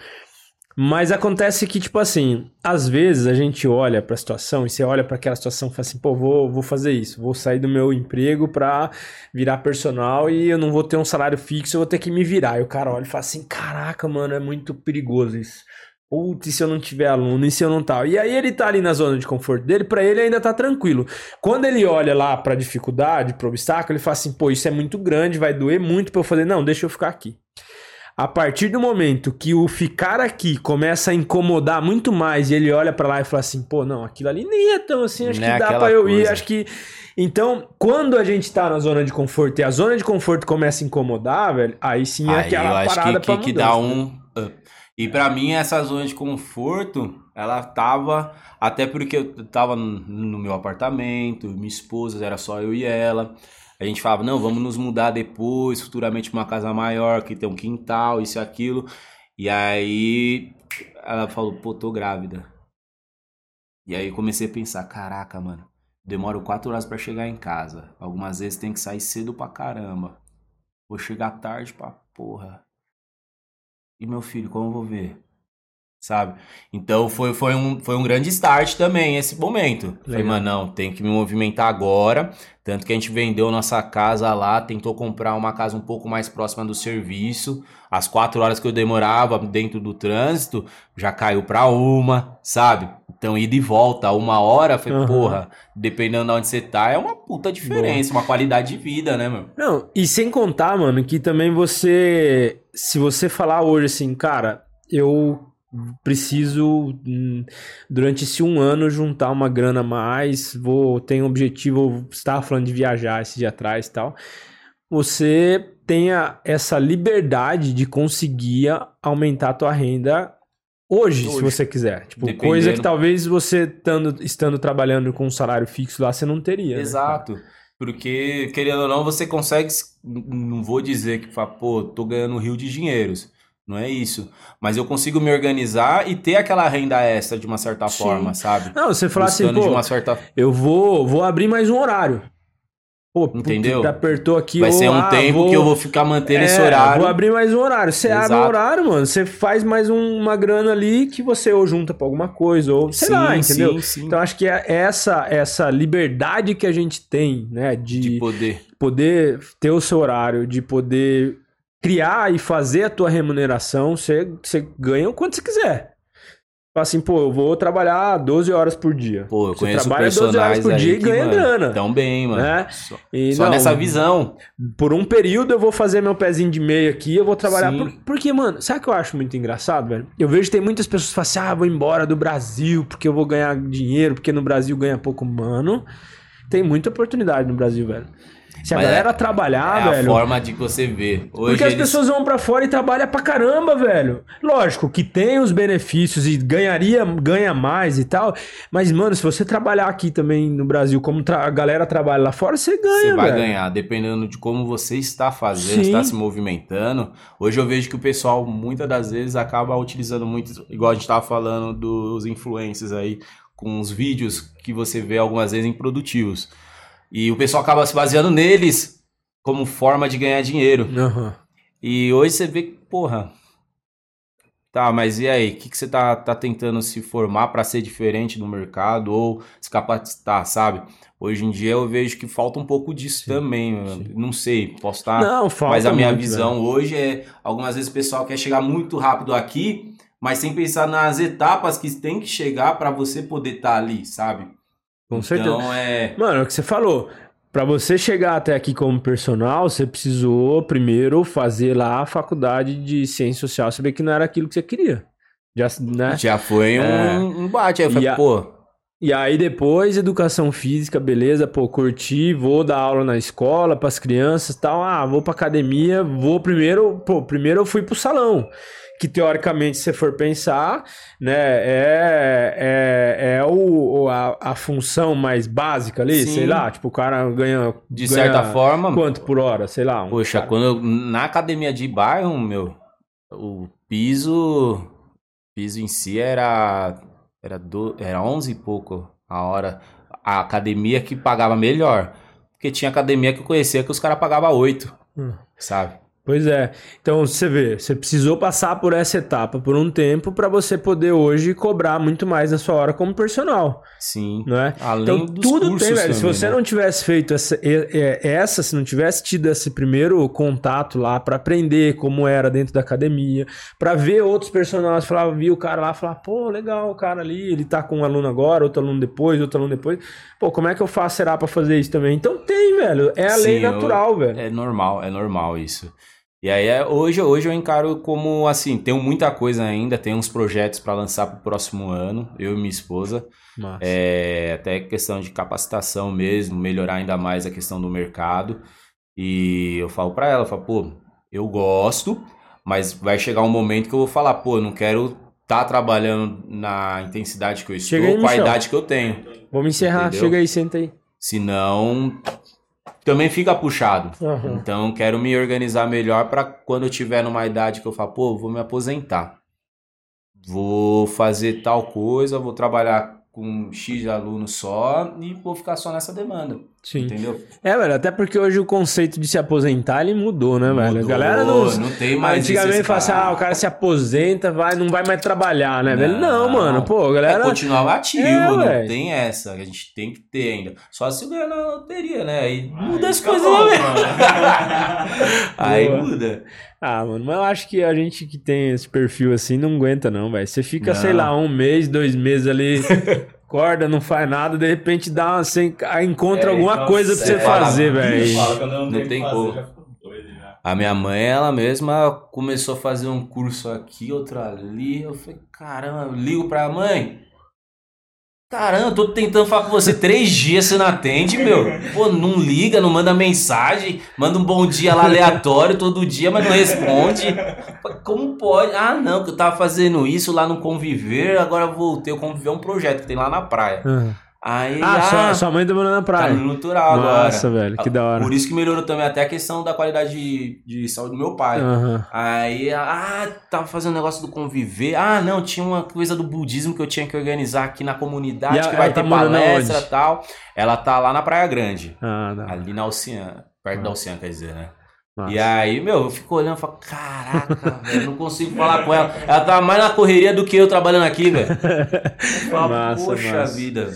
Mas acontece que, tipo assim, às vezes a gente olha pra situação e você olha pra aquela situação e fala assim, pô, vou, vou fazer isso, vou sair do meu emprego pra virar personal e eu não vou ter um salário fixo, eu vou ter que me virar. E o cara olha e fala assim, caraca, mano, é muito perigoso isso. Putz, e se eu não tiver aluno, e se eu não tal? E aí ele tá ali na zona de conforto dele, pra ele ainda tá tranquilo. Quando ele olha lá pra dificuldade, pro obstáculo, ele fala assim, pô, isso é muito grande, vai doer muito pra eu fazer. Não, deixa eu ficar aqui. A partir do momento que o ficar aqui começa a incomodar muito mais e ele olha pra lá e fala assim, pô, não, aquilo ali nem é tão assim, acho Não que é dá aquela pra eu ir, coisa. acho que... Então, quando a gente tá na zona de conforto e a zona de conforto começa a incomodar, velho, aí sim é Aí aquela eu acho parada que, que, que dá né? um up. E pra mim, essa zona de conforto, ela tava. Até porque eu tava no meu apartamento, minha esposa, era só eu e ela. A gente falava, não, vamos nos mudar depois, futuramente pra uma casa maior, que tem um quintal, isso e aquilo. E aí ela falou, pô, tô grávida. E aí eu comecei a pensar, caraca, mano, demoro quatro horas pra chegar em casa. Algumas vezes tem que sair cedo pra caramba. Vou chegar tarde pra porra. E meu filho, como eu vou ver? Sabe? Então foi, foi, um, foi um grande start também esse momento. Falei, Legal. mano, não, tem que me movimentar agora. Tanto que a gente vendeu nossa casa lá, tentou comprar uma casa um pouco mais próxima do serviço. As quatro horas que eu demorava dentro do trânsito, já caiu pra uma, sabe? Então, ida e volta, uma hora, foi, Aham. porra, dependendo de onde você tá, é uma puta diferença, uma qualidade de vida, né, meu? Não, e sem contar, mano, que também você. Se você falar hoje assim, cara, eu preciso, hum, durante esse um ano, juntar uma grana a mais, vou, tenho um objetivo, estava falando de viajar esse dia atrás e tal. Você tenha essa liberdade de conseguir aumentar a tua renda hoje, se Hoje. você quiser. Tipo, Dependendo. coisa que talvez você estando, estando trabalhando com um salário fixo lá, você não teria. né? Exato. Porque, querendo ou não, você consegue. Não vou dizer que, pô, tô ganhando um rio de dinheiros. Não é isso. Mas eu consigo me organizar e ter aquela renda extra de uma certa Sim. forma, sabe? Não, você falar assim, Buscando pô, de uma certa. eu vou, vou abrir mais um horário. Pô, Entendeu? apertou aqui. Vai ou, ser um ah, tempo que eu vou ficar mantendo esse É, horário. Vou abrir mais um horário. Você abre um horário, mano. Você faz mais um- uma grana ali que você ou junta pra alguma coisa, ou sei lá, entendeu? Sim, sim. Então acho que é essa essa liberdade que a gente tem, né, de, de poder. poder ter o seu horário, de poder criar e fazer a tua remuneração, você, você ganha o quanto você quiser. Fala assim, pô, eu vou trabalhar 12 horas por dia. Pô, eu Você conheço trabalha 12 horas por dia e ganha mano, grana. Tão bem, mano. Né? Só, E só não, nessa visão. Por um período eu vou fazer meu pezinho de meia aqui, eu vou trabalhar. Por- porque, mano, sabe o que eu acho muito engraçado, velho? Eu vejo que tem muitas pessoas que falam assim: ah, vou embora do Brasil porque eu vou ganhar dinheiro, porque no Brasil ganha pouco. Mano, tem muita oportunidade no Brasil, velho. Se a Mas galera é- trabalhar, é a velho. forma de você ver. Hoje Porque as eles- pessoas vão pra fora e trabalham pra caramba, velho. Lógico que tem os benefícios e ganharia, ganha mais e tal. Mas, mano, se você trabalhar aqui também no Brasil, como a galera trabalha lá fora, você ganha, Você vai velho. ganhar, dependendo de como você está fazendo, Sim. está se movimentando. Hoje eu vejo que o pessoal, muitas das vezes, acaba utilizando muito, igual a gente estava falando dos influencers aí, com os vídeos que você vê algumas vezes improdutivos. E o pessoal acaba se baseando neles como forma de ganhar dinheiro. Aham. E hoje você vê que, porra. Tá, mas e aí? O que, que você tá, tá tentando se formar para ser diferente no mercado ou se capacitar, sabe? Hoje em dia eu vejo que falta um pouco disso Sim, também. sim. Não sei, posso estar. Não, falta mas a minha muito, visão hoje é: algumas vezes o pessoal quer chegar muito rápido aqui, mas sem pensar nas etapas que tem que chegar para você poder estar ali, sabe? Com certeza. Então é. Mano, é o que você falou. Pra você chegar até aqui como personal, você precisou primeiro fazer lá a faculdade de ciência social, saber que não era aquilo que você queria. Já, né? Já foi um, É. um bate. Aí eu falei, a- pô, E aí depois, educação física, beleza, pô, curti, vou dar aula na escola pras crianças e tal. Ah, vou pra academia, vou primeiro, pô, primeiro eu fui pro salão. Que teoricamente, se você for pensar, né, é, é, é o, o- a, a função mais básica ali, Sim. sei lá, tipo, o cara ganha. De ganha certa forma, Quanto por hora? Sei lá. um Poxa, cara. quando eu, na academia de bairro, meu, o piso, piso em si era era do, era 11 e pouco a hora. A academia que pagava melhor, porque tinha academia que eu conhecia que os caras pagavam 8, Hum. sabe? Pois é. Então você vê, você precisou passar por essa etapa por um tempo pra você poder hoje cobrar muito mais na sua hora como personal, Sim. não é? Além Então dos tudo cursos tem, velho. Se você né? não tivesse feito essa, essa, se não tivesse tido esse primeiro contato lá pra aprender como era dentro da academia, pra ver outros personagens, falar, vi o cara lá, falar, pô, legal, o cara ali, ele tá com um aluno agora, outro aluno depois, outro aluno depois. Pô, como é que eu faço será pra fazer isso também? Então tem, velho. É a lei Sim, eu- natural, velho. É normal, é normal isso. E aí, é- hoje, hoje eu encaro como assim: tenho muita coisa ainda, tenho uns projetos para lançar pro próximo ano, eu e minha esposa. É, até questão de capacitação mesmo, melhorar ainda mais a questão do mercado. E eu falo pra ela, eu falo, pô, eu gosto, mas vai chegar um momento que eu vou falar, pô, eu não quero estar trabalhando na intensidade que eu estou, aí, com a idade que eu tenho. Vamos encerrar. Entendeu? Chega aí, senta aí. Senão, também fica puxado. Aham. Então, quero me organizar melhor para quando eu tiver numa idade que eu falo, pô, vou me aposentar. Vou fazer tal coisa, vou trabalhar com X alunos só e vou ficar só nessa demanda. Sim. Entendeu? É, velho, até porque hoje o conceito de se aposentar, ele mudou, né, velho? A galera não... não tem mais Antigamente fala assim, ah, o cara se aposenta, vai, não vai mais trabalhar, né, velho? Não, Não. mano, pô, a É galera... continuar ativo, É, não velho. tem essa. A gente tem que ter ainda. Só se ganhar na loteria, né? Aí muda as coisas bom, lá mesmo. mano. Aí Boa. muda. Ah, mano, mas eu acho que a gente que tem esse perfil assim não aguenta não, velho. Você fica, Não. sei lá, um mês, dois meses ali, acorda, não faz nada, de repente dá uma, você encontra É, alguma então, coisa pra você sério. fazer, velho. não, Não tem fazer, como. já. A minha mãe, ela mesma começou a fazer um curso aqui, outro ali. Eu falei, caramba, eu ligo pra mãe. Caramba, eu tô tentando falar com você três dias, você não atende, meu. Pô, não liga, não manda mensagem, manda um bom dia lá aleatório todo dia, mas não responde. Como pode? Ah, não, que eu tava fazendo isso lá no Conviver, agora voltei. O Conviver é um projeto que tem lá na praia. Ah, Aí, ah, ah, sua, sua mãe tá morando na tá praia. no natural agora. Nossa, velho, que da hora. Por isso que melhorou também até a questão da qualidade de, de saúde do meu pai. Aham. Aí, ah, tava fazendo um negócio do conviver. Ah, não, tinha uma coisa do budismo que eu tinha que organizar aqui na comunidade, E que vai ela tá ter morando palestra e tal. Ela tá lá na Praia Grande, Ah, ali na Oceana, perto Ah. da Oceana, quer dizer, né? Nossa. E aí, meu, eu fico olhando e falo, caraca, velho, não consigo falar com ela. Ela tá mais na correria do que eu trabalhando aqui, velho. Poxa massa. vida.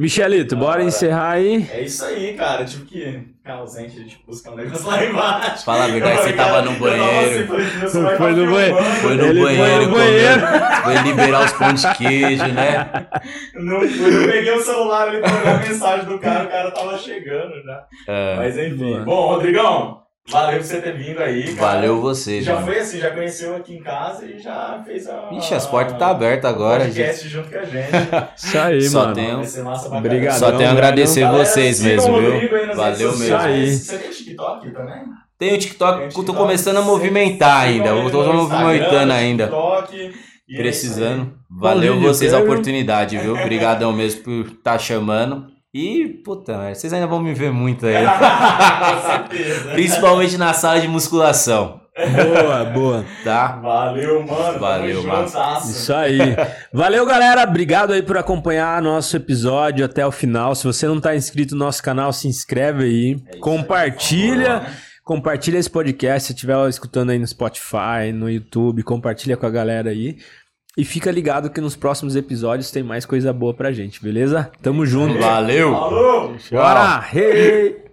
Michelito, bora Bora. encerrar aí. É isso aí, cara. Tive que ficar ausente, tipo, buscar um negócio lá embaixo. Fala a verdade, você tava no banheiro. Foi no banheiro. Foi no Ele foi banheiro, no banheiro. foi liberar os pão de queijo, né? Não, fui, eu peguei o celular ali pra olhar a mensagem do cara, o cara tava chegando já. É, Mas enfim. Boa. Bom, Rodrigão, valeu por você ter vindo aí, cara. valeu você, Já mano. foi assim, já conheceu aqui em casa e já fez a. Ixi, as portas tá abertas agora, podcast junto com a gente. Isso aí, Só mano. pra Obrigadão, Só tenho a agradecer Galera, vocês mesmo, viu? Valeu mesmo. aí. Você tem TikTok também? Tem o TikTok Tem eu tô TikTok, começando a movimentar ainda. Eu tô movimentando ainda. TikTok, é Precisando. Valeu vídeo, vocês a oportunidade, viu? Obrigadão mesmo por estar chamando. E, puta, vocês ainda vão me ver muito aí. aí. Com certeza. Principalmente na sala de musculação, Boa, boa. tá? Valeu, mano. Valeu, juntasso. Isso aí. Valeu, galera. Obrigado aí por acompanhar nosso episódio até o final. Se você não tá inscrito no nosso canal, se inscreve aí. É compartilha. Compartilha esse podcast. Se estiver escutando aí no Spotify, no YouTube, compartilha com a galera aí. E fica ligado que nos próximos episódios tem mais coisa boa pra gente, beleza? Tamo junto. Valeu! Falou! Bora! Hey!